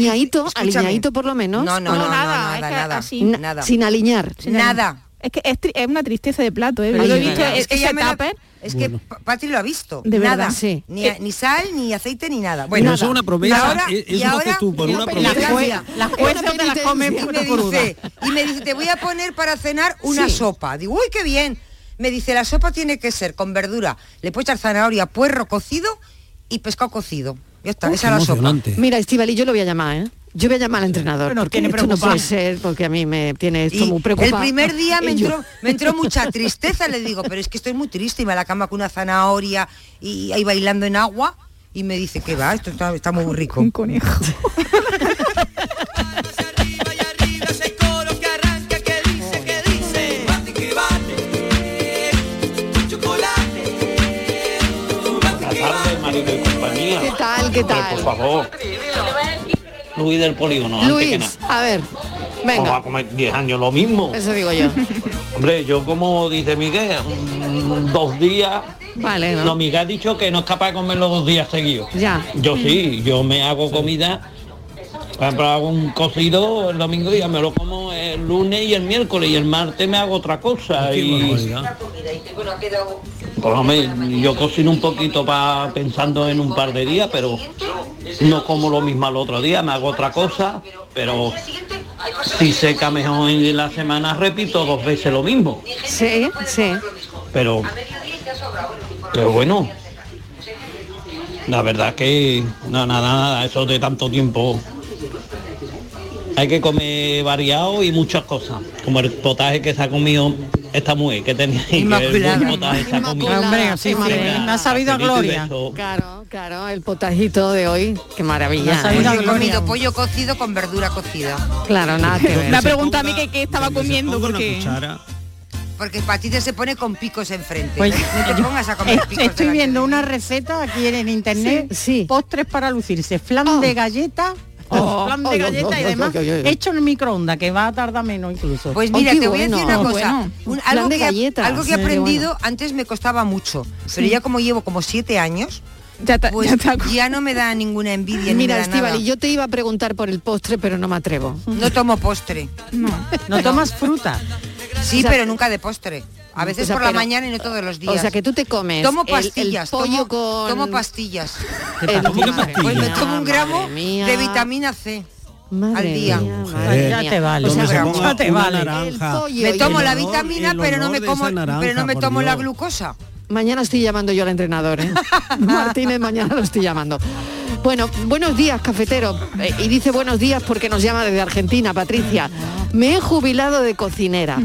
escúchame. por lo menos. No, no, ¿o no, no, es nada, nada, que nada, así- nada. Sin alinear. Nada. Es que es, tri- es una tristeza de plato, ¿eh? Yo lo he visto, es, que ese ya me la- tupper, Es que Pa- Patri lo ha visto. De nada. verdad. Sí. Ni, ni sal, ni aceite, ni nada. Bueno, eso es una promesa, Y ahora, eh, y lo ahora- por una promesa. me Las cambia. Las jueces te las comen y me cruda. dice, y me dice, te voy a poner para cenar una Sí. sopa. Digo, uy, qué bien. Me dice, la sopa tiene que ser con verdura. Le puedo echar zanahoria, puerro cocido y pescado cocido. Ya está, esa es la sopa. Mira, Estivali, yo lo voy a llamar, ¿eh? Yo voy a llamar al entrenador. Porque tiene esto no puede ser, porque a mí me tiene esto Y muy el primer día me entró, me entró mucha tristeza, le digo, pero es que estoy muy triste y me a la cama con una zanahoria y ahí bailando en agua y me dice que va, esto está, está muy rico. Un conejo. marido y compañía. ¿Qué tal, qué Hombre, tal? por favor. Luis del polígono, antes que Luis, nada. a ver, Vamos a venga, comer 10 años lo mismo. eso digo yo. Hombre, yo como dice Miguel, mm, dos días. Vale, ¿no? No, Miguel ha dicho que no es capaz de comer los dos días seguidos. Ya. Yo sí, yo me hago comida. Por ejemplo, hago un cocido el domingo y ya me lo como el lunes y el miércoles y el martes me hago otra cosa. Y, pues, hombre, yo cocino un poquito para pensando en un par de días, pero no como lo mismo al otro día, me hago otra cosa, pero si seca mejor en la semana repito dos veces lo mismo. Sí, sí. Pero, pero bueno, la verdad que nada, nada, eso de tanto tiempo. Hay que comer variado y muchas cosas, como el potaje que se ha comido esta mujer que tenía ahí, que el potaje. Hombre, Inmaculada. me ha sabido a gloria. Claro, claro, el potajito de hoy, qué maravilla. Ha sabido a comido pollo cocido con verdura cocida. Claro, nada que ver. Me ha preguntado a mí que qué estaba comiendo porque Porque Patita se pone con picos enfrente. Pues, no te pongas a comer picos Estoy viendo una receta aquí en internet, Sí, sí. postres para lucirse, flan Oh. de galleta, Oh. flan de galleta y demás, hecho en el microondas, que va a tardar menos incluso. Pues mira, te voy a decir una cosa. Bueno. Un- algo, de que, galleta. algo que he aprendido, bueno. antes me costaba mucho, pero ya como llevo como siete años, ya, ta- pues ya está- ya no me da ninguna envidia Mira. Estivali, yo te iba a preguntar por el postre, pero no me atrevo. No tomo postre. no tomas fruta. Sí, O sea, pero nunca de postre. A veces o sea, por la pero- mañana y no todos los días. O sea, que tú te comes tomo el- el pastillas, pollo tomo, con... tomo pastillas. el- ¿Cómo que madre Pues me tomo un gramo de vitamina C Madre al día. mía, Mujer, madre ya te vale. O sea, Ya te vale. naranja. Me tomo la vitamina, pero no me como, naranja, pero no me tomo la glucosa. Mañana estoy llamando yo al entrenador, ¿eh? Martínez, mañana lo estoy llamando. Bueno, buenos días, cafetero. Eh, y dice buenos días porque nos llama desde Argentina, Patricia. Me he jubilado de cocinera,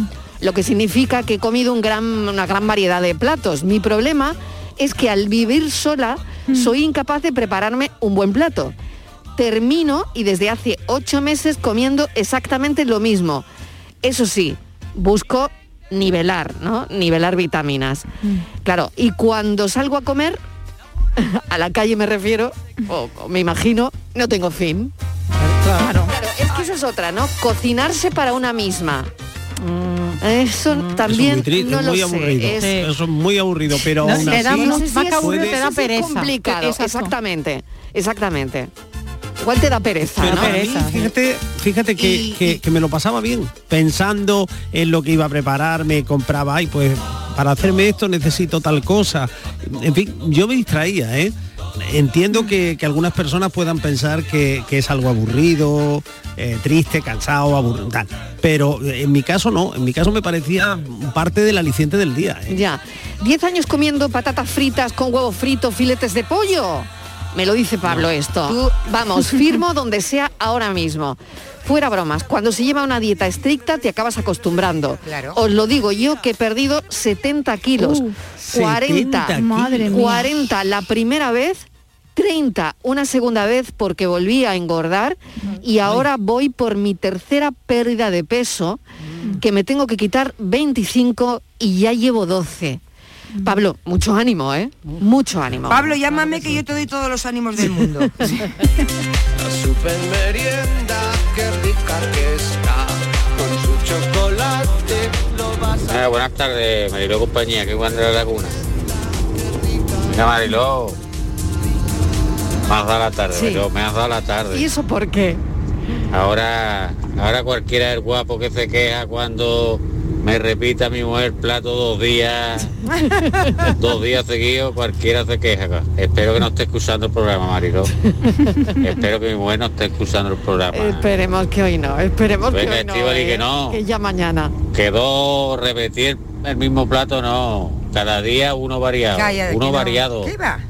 lo que significa que he comido un gran, una gran variedad de platos. Mi problema es que al vivir sola soy incapaz de prepararme un buen plato. Termino y desde hace ocho meses comiendo exactamente lo mismo. Eso sí, busco nivelar, ¿no? Nivelar vitaminas. Claro, y cuando salgo a comer, a la calle me refiero, o, o me imagino, no tengo fin. Claro. es que eso es otra, ¿no? Cocinarse para una misma. Eso también Eso es muy, no es lo sé. aburrido. es- Eso es muy aburrido, pero No, aún te da así mu- no sé si más es- te sé da pereza. complicado, Exacto. exactamente, exactamente. Igual te da pereza, Pero ¿no? a mí, pereza, sí. fíjate, fíjate que, Y- que- que me lo pasaba bien, pensando en lo que iba a preparar, me compraba, ay, pues para hacerme esto necesito tal cosa. En fin, yo me distraía, ¿eh? Entiendo que, que algunas personas puedan pensar que, que es algo aburrido, eh, triste, cansado, aburrido, tal. Pero eh, en mi caso no, en mi caso me parecía parte del aliciente del día. ¿eh? Ya. ¿Diez años comiendo patatas fritas con huevo frito, filetes de pollo? Me lo dice Pablo esto. Vamos, firmo donde sea ahora mismo. Fuera bromas, cuando se lleva una dieta estricta te acabas acostumbrando. Claro. Os lo digo yo que he perdido 70 kilos. Uh, 40, 70 Madre mía. 40 la primera vez, 30 una segunda vez porque volví a engordar y ahora voy por mi tercera pérdida de peso que me tengo que quitar 25 y ya llevo 12. Pablo, mucho ánimo, ¿eh? Mucho ánimo. Pablo, llámame que yo te doy todos los ánimos del mundo. La super merienda, qué rica que está. Con su chocolate lo vas a... Buenas tardes, Mariló compañía, que Juan de la Laguna. Mira, Mariló. Me has dado la tarde, Sí. Mariló, me has dado la tarde. ¿Y eso por qué? Ahora, ahora cualquiera es guapo que se queja cuando me repita mi mujer plato dos días, dos días seguidos, cualquiera se queja. Espero que no esté escuchando el programa, Mariló. Espero que mi mujer no esté escuchando el programa. Esperemos que hoy no, esperemos Venga, que hoy no. ¿eh? que no. Que ya mañana. Quedó repetir el mismo plato, no. Cada día uno variado. Calla, que uno no. variado. ¿Qué va?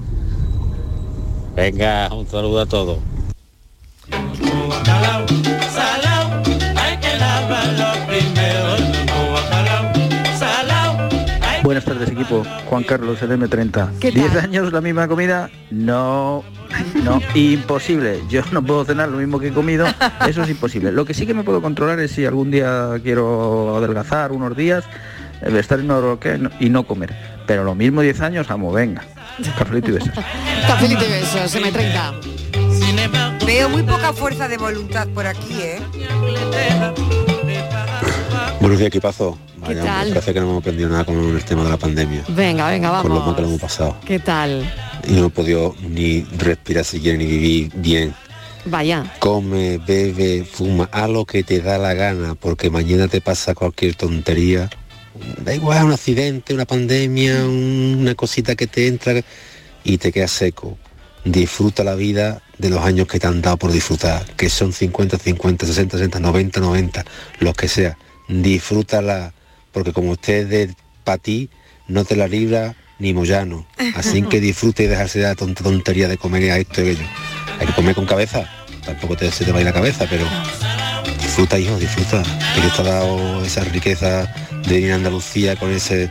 Venga, un saludo a todos. Buenas tardes equipo, Juan Carlos, el M30. ¿Qué ¿10 tal? años la misma comida? No, no, imposible. Yo no puedo cenar lo mismo que he comido, eso es imposible. Lo que sí que me puedo controlar es si algún día quiero adelgazar unos días, eh, estar en oro que no- y no comer. Pero lo mismo 10 años, amo, venga. Cafelito y besos. Cafelito y besos, M30. Veo muy poca fuerza de voluntad por aquí, ¿eh? Buenos días, equipazo. ¿Qué Vaya, tal? Parece que no hemos aprendido nada con el tema de la pandemia. Venga, venga, Con lo mal vamos. que lo hemos pasado. ¿Qué tal? Y no hemos podido ni respirar siquiera ni vivir bien. Vaya. Come, bebe, fuma, haz lo que te da la gana, porque mañana te pasa cualquier tontería. Da igual, un accidente, una pandemia, un- una cosita que te entra y te quedas seco. Disfruta la vida de los años que te han dado por disfrutar, que son 50, 50, 60, 60, 90, 90, los que sea. Disfrútala, porque como usted es para ti, no te la libra ni Moyano. Así que disfrute y dejarse de la tonta tontería de comer a esto y aquello. Hay que comer con cabeza, tampoco te, se te va a ir la cabeza, pero disfruta, hijo, disfruta. Que Dios te ha dado esa riqueza de venir a Andalucía con ese,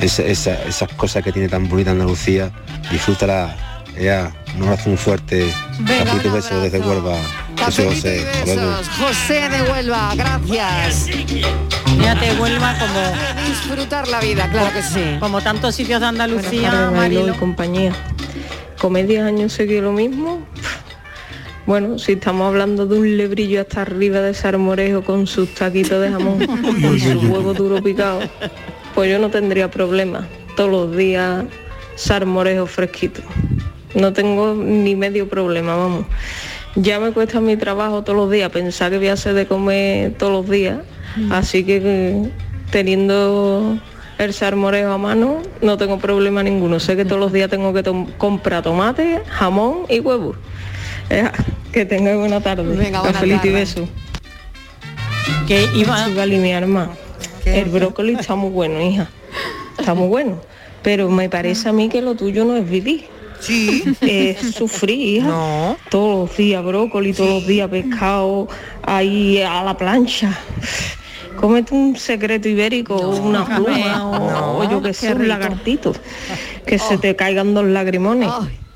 ese- esa- esas cosas que tiene tan bonita Andalucía. Disfrútala. Ya, un abrazo muy fuerte. Venga, un besos desde Huelva. José José. De Huelva, gracias. Fíjate, Huelva como... Disfrutar la vida, claro que sí. Como tantos sitios de Andalucía, tardes, Marilo. y compañía. Comer 10 años seguido lo mismo. Bueno, si estamos hablando de un lebrillo hasta arriba de sarmorejo con sus taquitos de jamón y sus huevos duros picados, pues yo no tendría problema. Todos los días sarmorejo fresquito. No tengo ni medio problema, vamos. Ya me cuesta mi trabajo todos los días pensar que voy a hacer de comer todos los días. Así que eh, teniendo el salmorejo a mano no tengo problema ninguno. Sé que todos los días tengo que comprar tomate, jamón y huevos. Eh, que tenga buena tarde. Venga, buena Cafelito y beso. Que iba... mi arma. El brócoli está muy bueno, hija. Está muy bueno. Pero me parece a mí que lo tuyo no es vivir. Sí. Es sufrir, hija. Todos los días brócoli, todos los días pescado, ahí a la plancha. Cómete un secreto ibérico, una pluma o, o yo que sé, un rico. lagartito. Que se te caigan dos lagrimones.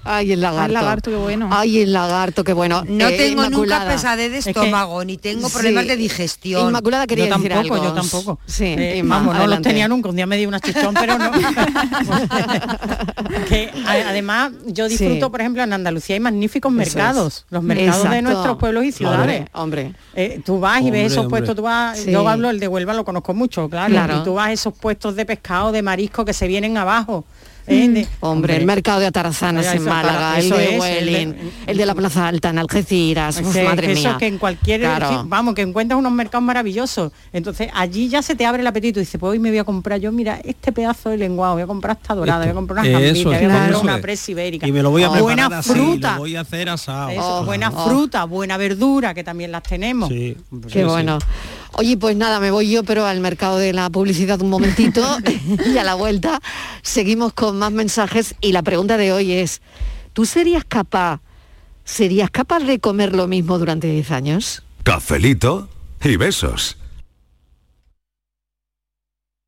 Ay, el lagarto. Ay, el lagarto, qué bueno. Ay, el lagarto, qué bueno. No Eh, tengo Inmaculada. nunca pesadez de Es que- estómago, ni tengo problemas Sí. de digestión. Inmaculada quería yo decir tampoco, algo. yo tampoco. Sí, Eh, Inma, vamos, no los tenía nunca. Un día me di una chichón, pero no. que además yo disfruto, Sí. por ejemplo, en Andalucía hay magníficos mercados, es. los mercados de nuestros pueblos y ciudades. Hombre, hombre. Eh, tú vas y Hombre, ves esos hombre. puestos, tú vas, Sí. yo hablo el de Huelva, lo conozco mucho, claro, Claro. y tú vas a esos puestos de pescado, de marisco que se vienen abajo. Hombre, el mercado de Atarazanas en Málaga, el de es, el de- Huelin, el de la Plaza Alta en Algeciras, uf, madre eso mía. que en cualquier Claro. sí, vamos que encuentras unos mercados maravillosos entonces allí ya se te abre el apetito y dices pues hoy me voy a comprar yo mira este pedazo de lenguado voy a comprar esta dorada voy a comprar una Eso gambita voy a comprar una es. presa ibérica Y me lo voy a preparar buena así, fruta lo voy a hacer asado. Eso, Oh, buena oh. fruta buena verdura que también las tenemos Qué bueno. Oye, pues nada, me voy yo, pero al mercado de la publicidad un momentito y a la vuelta seguimos con más mensajes y la pregunta de hoy es, ¿tú serías capaz, serías capaz de comer lo mismo durante 10 años? Cafelito y besos.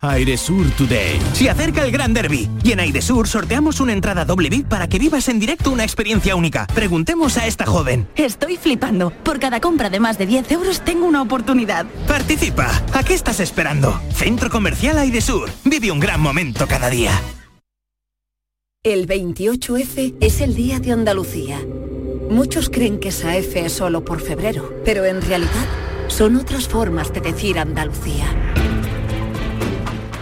Airesur Today. Se acerca el Gran Derby y en Airesur sorteamos una entrada doble VIP para que vivas en directo una experiencia única. Preguntemos a esta joven. Estoy flipando. Por cada compra de más de 10 euros tengo una oportunidad. Participa. ¿A qué estás esperando? Centro Comercial Airesur. Vive un gran momento cada día. El 28F es el Día de Andalucía. Muchos creen que esa F es solo por febrero, pero en realidad son otras formas de decir Andalucía.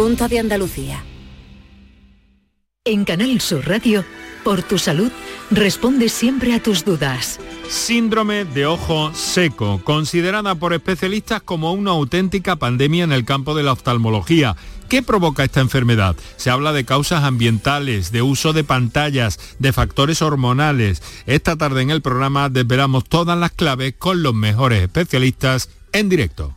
Junta de Andalucía. En Canal Sur Radio, por tu salud, responde siempre a tus dudas. Síndrome de ojo seco, considerada por especialistas como una auténtica pandemia en el campo de la oftalmología. ¿Qué provoca esta enfermedad? Se habla de causas ambientales, de uso de pantallas, de factores hormonales. Esta tarde en el programa desvelamos todas las claves con los mejores especialistas en directo.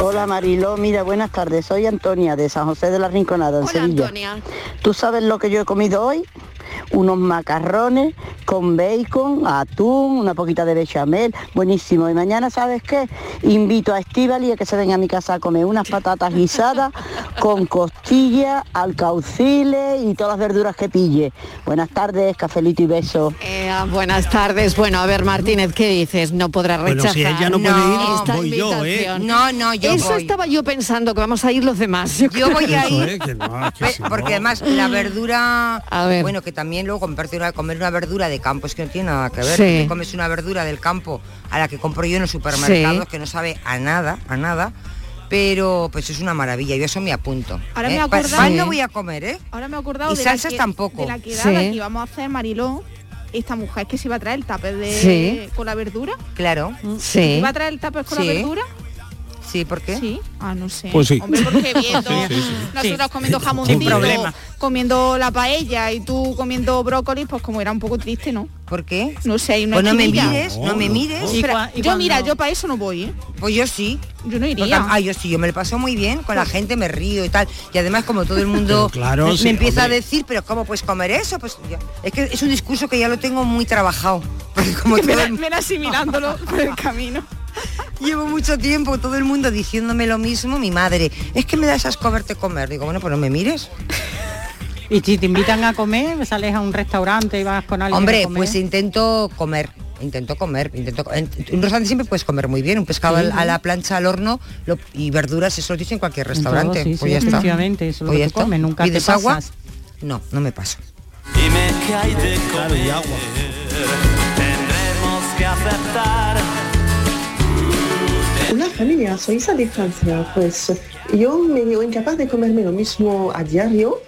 Hola Mariló, mira, buenas tardes. Soy Antonia de San José de la Rinconada, en Hola, Sevilla. Antonia. ¿Tú sabes lo que yo he comido hoy? Unos macarrones con bacon, atún, una poquita de bechamel, buenísimo. Y mañana, ¿sabes qué? Invito a Estivali a que se venga a mi casa a comer unas patatas guisadas con costilla, alcauciles y todas las verduras que pille. Buenas tardes, cafelito y beso. Eh, buenas tardes. Bueno, a ver, Martínez, ¿qué dices? No podrá Bueno, rechazar. si ella no puede ir, voy yo, ¿eh? No, no, yo Eso voy. estaba yo pensando, que vamos a ir los demás. Yo, voy a ir. Ve- Porque además la verdura, A ver. bueno, que también luego comprarte una, comer una verdura de campo es que no tiene nada que ver. Sí. Tú comes una verdura del campo a la que compro yo en los supermercados Sí. que no sabe a nada, a nada. Pero pues es una maravilla, yo eso me apunto. Ahora ¿eh? me he Pa- acordado- pan Sí. no voy a comer, ¿eh? Ahora me he acordado Y de la salsas que- tampoco. De la quedada Sí. que íbamos a hacer Mariló, esta mujer que se iba a traer el tupper de Sí. con la verdura. Claro. ¿Se iba a traer el tupper con Sí. la verdura? Sí, ¿por qué? Sí. Ah, no sé. Pues sí. Hombre, porque viendo Sí, sí, sí. nosotros Sí. comiendo Sin jamoncito, problema. comiendo la paella y tú comiendo brócoli, pues como era un poco triste, ¿no? ¿Por qué? No sé, hay una Pues no me mires, no me mires. Y y yo mira, yo para eso no voy, ¿eh? Pues yo sí. Yo no iría. Porque, ah, yo sí, yo me lo paso muy bien con la gente, me río y tal. Y además como todo el mundo claro, me, sí, me empieza hombre. a decir, pero ¿cómo puedes comer eso? Pues ya- es que es un discurso que ya lo tengo muy trabajado. Porque como todo ven asimilándolo por el camino. Llevo mucho tiempo todo el mundo diciéndome lo mismo, mi madre, es que me da esas verte comer. Digo, bueno, pues no me mires. Y si te invitan a comer, sales a un restaurante y vas con alguien a Hombre, comer. pues intento comer. intento comer, intento en un restaurante siempre puedes comer muy bien, un pescado Sí, al- a la plancha al horno lo- y verduras, eso lo tienes en cualquier restaurante. todo, sí, pues sí, ya está. efectivamente, eso es lo Pues que tú comes, nunca te ¿Pides agua? pasas. No, no me paso. Dime qué hay de comer. Tendremos que aceptar. Familia, soy Isa de Francia. Pues yo me veo incapaz de comerme lo mismo a diario,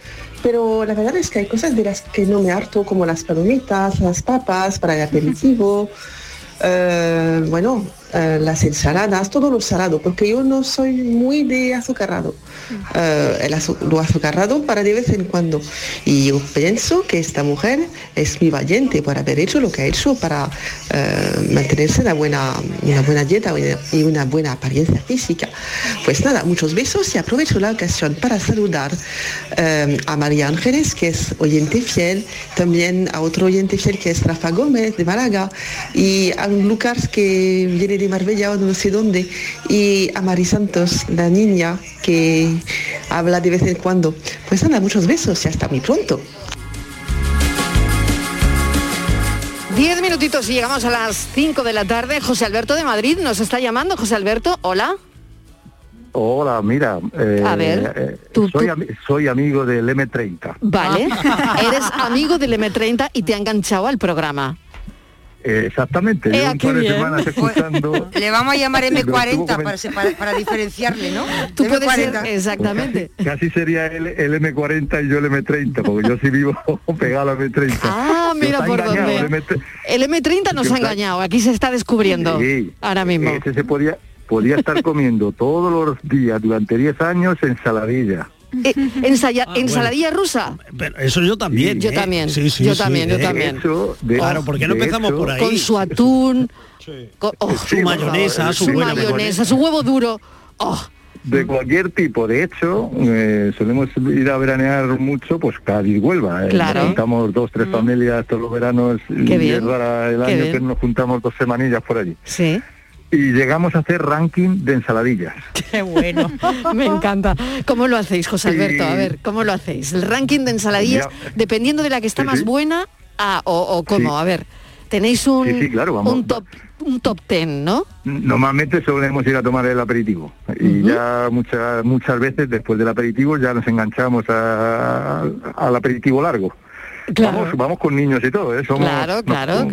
pero la verdad es que hay cosas de las que no me harto, como las palomitas, las papas para el aperitivo, eh, bueno, eh, las ensaladas, todo lo salado, porque yo no soy muy de azucarado. Eh, el azu- lo azucarado para de vez en cuando. Y yo pienso que esta mujer es muy valiente por haber hecho lo que ha hecho para eh, mantenerse una buena, una buena dieta y una buena apariencia física. Pues nada, muchos besos y aprovecho la ocasión para saludar a María Ángeles, que es oyente fiel, también a otro oyente fiel que es Rafa Gómez de Málaga y a Lucas que viene de Marbella o no sé dónde y a Mari Santos, la niña que habla de vez en cuando. Pues nada, muchos besos y hasta muy pronto. Diez minutitos y llegamos a las 5 de la tarde. José Alberto de Madrid nos está llamando. José Alberto, hola. Hola, mira, eh, A ver, eh, tú- soy, tú- ami- soy amigo del M30. Vale. Eres amigo del M30 y te ha enganchado al programa. Eh, exactamente, Eh, llevo un par de bien. semanas escuchando. Le vamos a llamar Lo estuvo M40 coment- para, separa- para diferenciarle, ¿no? Tú puedes ser, M40. exactamente. Casi sería el, el M40 y yo el M30, porque yo sí vivo pegado al M30. Ah, mira por engañado dónde. el M30. El M30 nos ha engañado. Aquí se está descubriendo. Sí. Ahora mismo. Ese se podía, podía estar comiendo todos los días durante 10 años ensaladilla. Eh, ensaya- ensaladilla rusa. Pero eso yo también. Yo ¿eh? también, Sí, sí, yo sí, también, yo ¿eh? también. Claro, ¿por qué no empezamos hecho- por ahí? Con su atún, con oh, Su mayonesa, su mayonesa, su huevo duro. Oh, De cualquier tipo, de hecho, eh, solemos ir a veranear mucho, pues Cádiz, Huelva. eh. Claro. Nos juntamos dos, tres familias todos los veranos y Qué bien, es rara el qué año bien. que nos juntamos dos semanillas por allí. sí. Y llegamos a hacer ranking de ensaladillas. Qué bueno. Me encanta. ¿Cómo lo hacéis, José Alberto? A ver, ¿cómo lo hacéis? El ranking de ensaladillas, Ya. dependiendo de la que está Sí, más sí. buena, ah, o, o cómo, Sí. a ver. Tenéis un, claro, vamos. un top un top ten, ¿no? Normalmente solemos ir a tomar el aperitivo y ya muchas muchas veces después del aperitivo ya nos enganchamos a- al aperitivo largo. Vamos, vamos con niños y todo, ¿eh? Somos- Claro, nos- claro.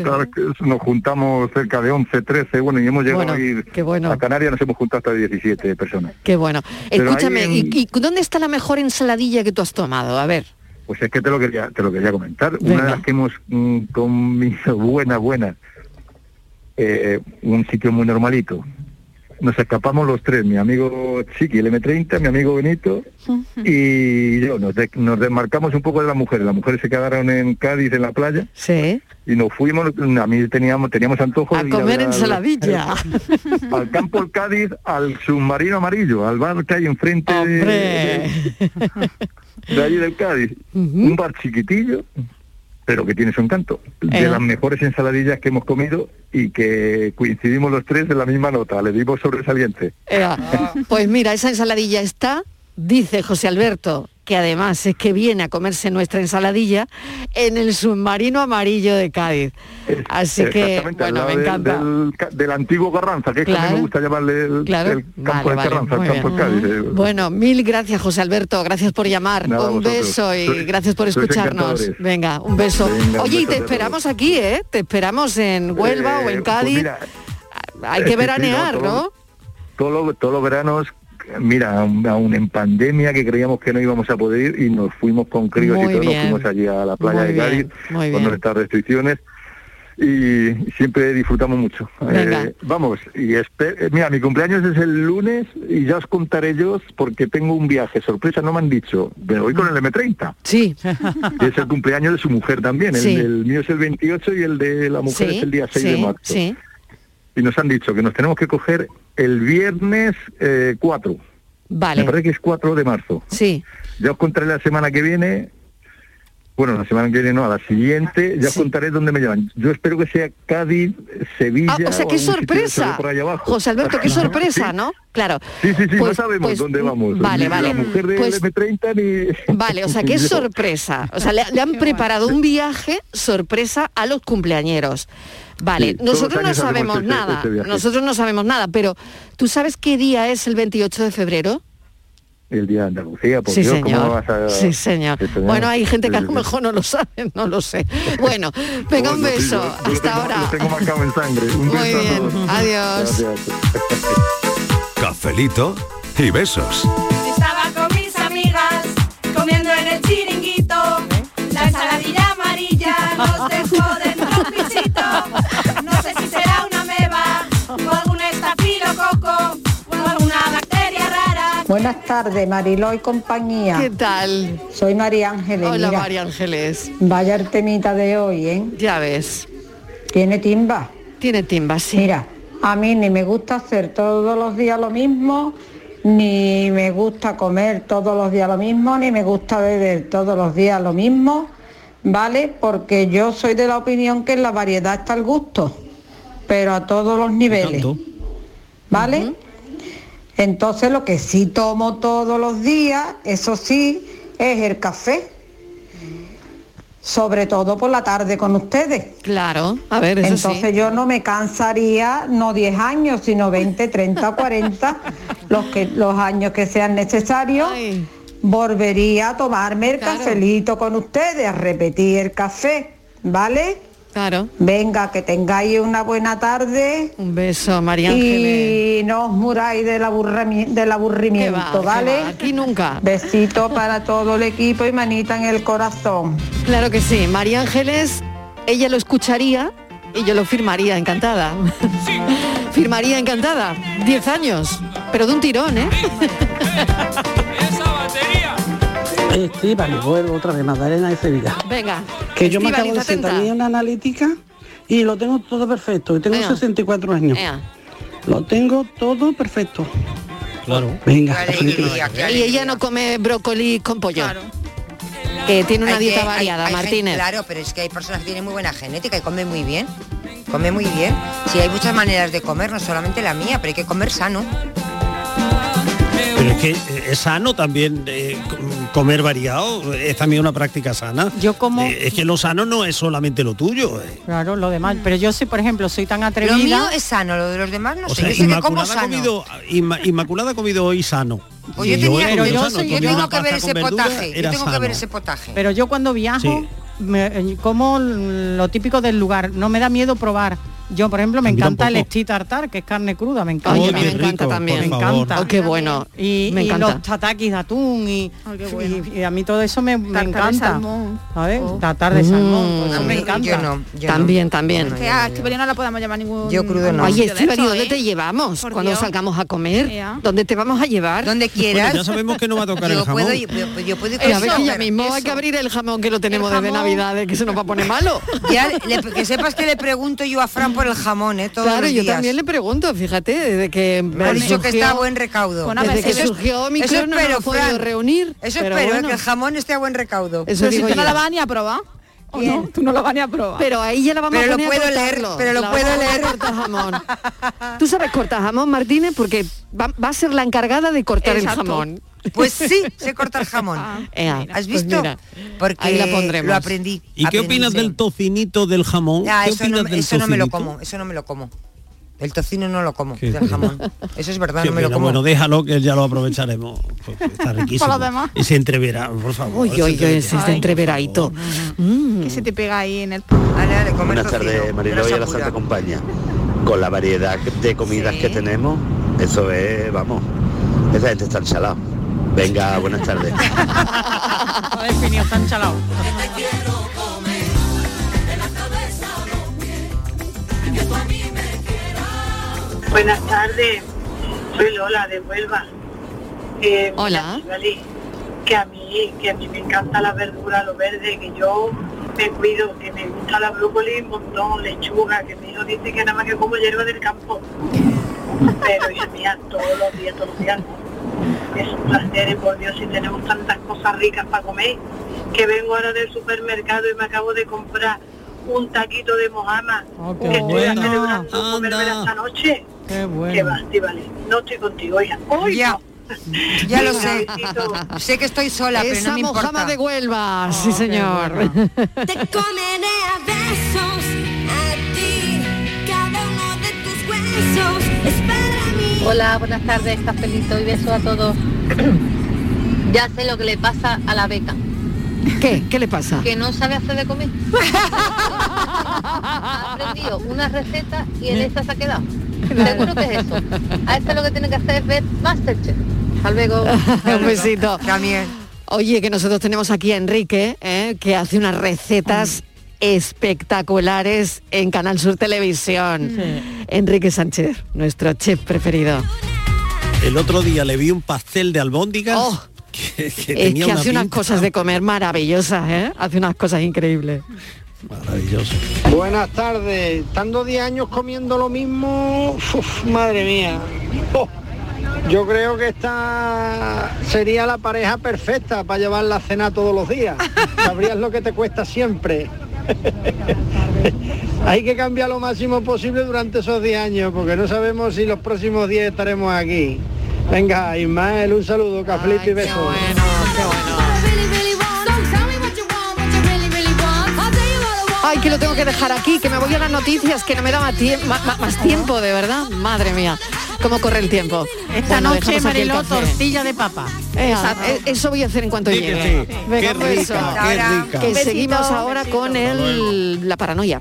nos juntamos cerca de 11, 13, bueno, y hemos llegado Bueno, a ir qué bueno. a Canarias, nos hemos juntado hasta 17 personas. Qué bueno. Pero Escúchame, en- ¿y, y dónde está la mejor ensaladilla que tú has tomado? A ver. Pues es que te lo quería, te lo quería comentar. Una de las que hemos mm, comido buena, buena, eh, un sitio muy normalito. Nos escapamos los tres, mi amigo Chiqui, el M30, mi amigo Benito y yo. Nos, de- nos desmarcamos un poco de las mujeres. Las mujeres se quedaron en Cádiz, en la playa. Sí. Y nos fuimos, a mí teníamos, teníamos antojo A comer ensaladilla. al campo El Cádiz, al submarino amarillo, al bar que hay enfrente de, de allí del Cádiz. Un bar chiquitillo, pero que tiene su encanto. De Eh. las mejores ensaladillas que hemos comido y que coincidimos los tres en la misma nota, le dimos sobresaliente. Ea, Pues mira, esa ensaladilla está, dice José Alberto, que además es que viene a comerse nuestra ensaladilla en el submarino amarillo de Cádiz. Así que, bueno, me encanta. Del, antiguo Carranza, que es que a mí Claro. me gusta llamarle el, Claro. el campo Vale, de vale, Carranza, muy el campo bien. de Cádiz. eh. Bueno, mil gracias José Alberto, gracias por llamar. Nada, un beso y gracias por escucharnos. Venga, un beso. Venga, un Oye, y te esperamos aquí, ¿eh? Te esperamos en Huelva Eh, o en pues Cádiz. mira, Hay que sí, veranear, no, ¿no? todo- todos los, todos los veranos, mira, aún, en pandemia que creíamos que no íbamos a poder ir y nos fuimos con críos Muy y todo, bien. nos fuimos allí a la playa Muy de Cádiz bien, con nuestras restricciones y siempre disfrutamos mucho. Eh, vamos, y eh, mira, mi cumpleaños es el lunes y ya os contaré yo porque tengo un viaje sorpresa, no me han dicho, pero voy con el M30. Sí. Y es el cumpleaños de su mujer también, el, Sí. el mío es el 28 y el de la mujer Sí, es el día 6 sí, de marzo sí. Y nos han dicho que nos tenemos que coger el viernes eh, 4. Vale. Me parece que es 4 de marzo. Sí. Ya os contaré la semana que viene bueno, la semana que viene no, a la siguiente, ya os contaré dónde me llevan. Yo espero que sea Cádiz, Sevilla. Ah, o sea, qué de sorpresa. por abajo. José Alberto, qué sorpresa, Sí. ¿no? Claro. Sí, sí, sí, Pues- no sabemos pues, dónde vamos. Vale, Ni vale. La mujer del Pues- M30 ni... Vale, o sea, qué sorpresa. O sea, le, le han preparado un viaje sorpresa a los cumpleañeros. Vale, Sí, nosotros no sabemos este- nada. este nosotros no sabemos nada, pero ¿tú sabes qué día es el 28 de febrero? El día de Andalucía, por sí, Dios, señor. ¿cómo vas a...? Sí, señor. Sí, señor. Bueno, hay gente que a lo mejor no lo sabe, no lo sé. Bueno, venga, un beso. yo- yo lo Hasta tengo- ahora. Lo tengo marcado en sangre. Un Muy beso a bien, todos. adiós. Gracias. Cafelito y besos. Estaba con mis amigas comiendo en el chiringuito. La ensaladilla amarilla nos dejó Buenas tardes, Mariló y compañía. ¿Qué tal? Soy María Ángeles. Hola, mira. María Ángeles. Vaya el temita de hoy, ¿eh? Ya ves. ¿Tiene timba? Tiene timba, sí. Mira, a mí ni me gusta hacer todos los días lo mismo, ni me gusta comer todos los días lo mismo, ni me gusta beber todos los días lo mismo, ¿vale? Porque yo soy de la opinión que en la variedad está el gusto, pero a todos los niveles. ¿Vale? Entonces lo que sí tomo todos los días, eso sí, es el café. Sobre todo por la tarde con ustedes. Claro, a ver, eso sí. Entonces yo no me cansaría, no 10 años, sino 20, 30, 40, los, que, los años que sean necesarios. Volvería a tomarme el cafelito con ustedes, a repetir el café, ¿vale? Claro. Venga, que tengáis una buena tarde. Un beso, María Ángeles. Y no os muráis del, aburrimi- del aburrimiento, ¿Qué va, qué ¿vale? va? Aquí nunca. Besito para todo el equipo y manita en el corazón. Claro que sí. María Ángeles, ella lo escucharía y yo lo firmaría, encantada. firmaría encantada. Diez años, pero de un tirón, ¿eh? Estíbal, vuelvo otra vez, Magdalena de Sevilla. Venga. Que yo me acabo de sentar atenta. en una analítica y lo tengo todo perfecto. Y tengo Ea. 64 años. Ea. Lo tengo todo perfecto. Claro. Venga. Y ella no come brócoli con pollo. Que tiene una Hay dieta variada, hay Martínez. claro, pero es que hay personas que tienen muy buena genética y comen muy bien. Comen muy bien. Sí, hay muchas maneras de comer, no solamente la mía, pero hay que comer sano. Pero es que eh, es sano también eh, com- comer variado, es también una práctica sana. Yo como... es que lo sano no es solamente lo tuyo. eh. Claro, lo demás. Pero yo soy, por ejemplo, soy tan Lo atrevida. mío es sano, lo de los demás no O sé. sea, yo sé que como Inmaculada ha sano. comido, Inma- Inmaculada ha comido hoy sano. Pues yo tenía- pero yo sano, soy- yo comí tengo que ver ese potaje, yo era tengo que ver sano. ese potaje. Pero yo cuando viajo, Sí. me- eh, como lo típico del lugar, no me da miedo probar. Yo, por ejemplo, me encanta el tampoco. steak tartar, que es carne cruda, me encanta. Ay, a mí me encanta también. Me por favor. encanta. Oh, qué bueno. Y, Me y encanta. los tatakis de atún y, y- y a mí todo eso me, me Tartar de encanta. salmón. ¿Sabes? Tartar de salmón. Mm. eso me encanta. Yo no, yo no. También, también. Que a Estivali no la podemos llamar ningún... Yo crudo no. Oye, Estivali, ¿dónde ¿eh? te llevamos Por cuando Dios. salgamos a comer? Ea. ¿Dónde te vamos a llevar? Donde Bueno, quieras. ya sabemos que no va a tocar el yo jamón. puedo, yo, yo- yo puedo ir Eh, con a ver, que ya eso. mismo hay que abrir el jamón que lo tenemos desde jamón. Navidades, que se nos va a poner malo. Ya, le- que sepas que le pregunto yo a Fran por el jamón, ¿eh? Todos claro, los yo días. también le pregunto, fíjate, desde que Me ha dicho que está a buen recaudo. Una desde que Eso es- surgió Omicron eso no espero, Fran. reunir. Eso pero espero, bueno, que el jamón esté a buen recaudo. eso Pero si tú no yo. la vas ni a probar. ¿o no? Tú no la vas ni a probar. Pero ahí ya la vamos Pero a lo poner a puedo leer, cortarlo. pero lo La puedo a leer. cortar jamón. Tú sabes cortar jamón, Martínez, porque va, va a ser la encargada de cortar Exacto. el jamón. Pues sí, sé cortar jamón. Ea, ¿Has pues visto? mira, Porque ahí la pondremos. lo aprendí. ¿Y qué opinas sí. del tocinito del jamón? Ah, ¿Qué eso opinas no, me- del eso no me lo como, eso no me lo como. El tocino no lo como, del jamón. Eso es verdad, no me lo como. Bueno, déjalo que ya lo aprovecharemos. Pues, está riquísimo. Demás. Y se entreverá, por favor. Uy, se uy, uy, entreverá. ese está entreveradito. Mm. Que se te pega ahí en el... Dale, dale, come Buenas tardes, no y se a la. Santa Compañía. Con la variedad de comidas Sí. que tenemos, eso es, vamos, esa gente está ensalada. Venga, buenas tardes. Ha definido tan chalado. Buenas tardes, soy Lola de Huelva. Eh, Hola. Que a mí, que a mí me encanta la verdura, lo verde, que yo me cuido, que me gusta la brócoli un montón, lechuga, que mi hijo dice que nada más que como hierba del campo. Pero hija mía, todos los días, todos los días. Es un placer, por Dios, si tenemos tantas cosas ricas para comer. que vengo ahora del supermercado y me acabo de comprar un taquito de mojama qué que estoy bueno. celebrando comérmela esta noche. Qué bueno. Qué va, Estíbaliz. No estoy contigo. Hoy Ya. no. Ya lo sé. Sé que estoy sola, pero Esa no me mojama importa. de Huelva, sí señor. Te comeré a besos Hola, buenas tardes, cafelito y beso a todos. ya sé lo que le pasa a la beca, ¿Qué? ¿Qué le pasa? que no sabe hacer de comer. ha aprendido una receta y en esa se ha quedado. Seguro que es eso. A esta lo que tiene que hacer es ver Masterchef. Hasta luego. Un besito. También. Oye, que nosotros tenemos aquí a Enrique, ¿eh? que hace unas recetas espectaculares en Canal Sur Televisión. Enrique Sánchez, nuestro chef preferido. El otro día le vi un pastel de albóndigas que, que Es tenía que una hace unas cosas de comer maravillosas, ¿eh? Hace unas cosas increíbles. maravillosa. Buenas tardes. Estando 10 años comiendo lo mismo, uf, madre mía. Oh, yo creo que esta sería la pareja perfecta para llevar la cena todos los días. Sabrías lo que te cuesta siempre. Hay que cambiar lo máximo posible durante esos 10 años, porque no sabemos si los próximos 10 estaremos aquí. Venga, Ismael, un saludo, cafelito y besos. Ay, que lo tengo que dejar aquí, que me voy a las noticias, que no me da tie- más tiempo, de verdad. Madre mía, cómo corre el tiempo. Esta Bueno, noche, Mariló, tortilla de papa. Esa- eh, eso voy a hacer en cuanto Sí llegue. sí. Venga, Qué rica, qué rica. Que seguimos ahora con el, la paranoia.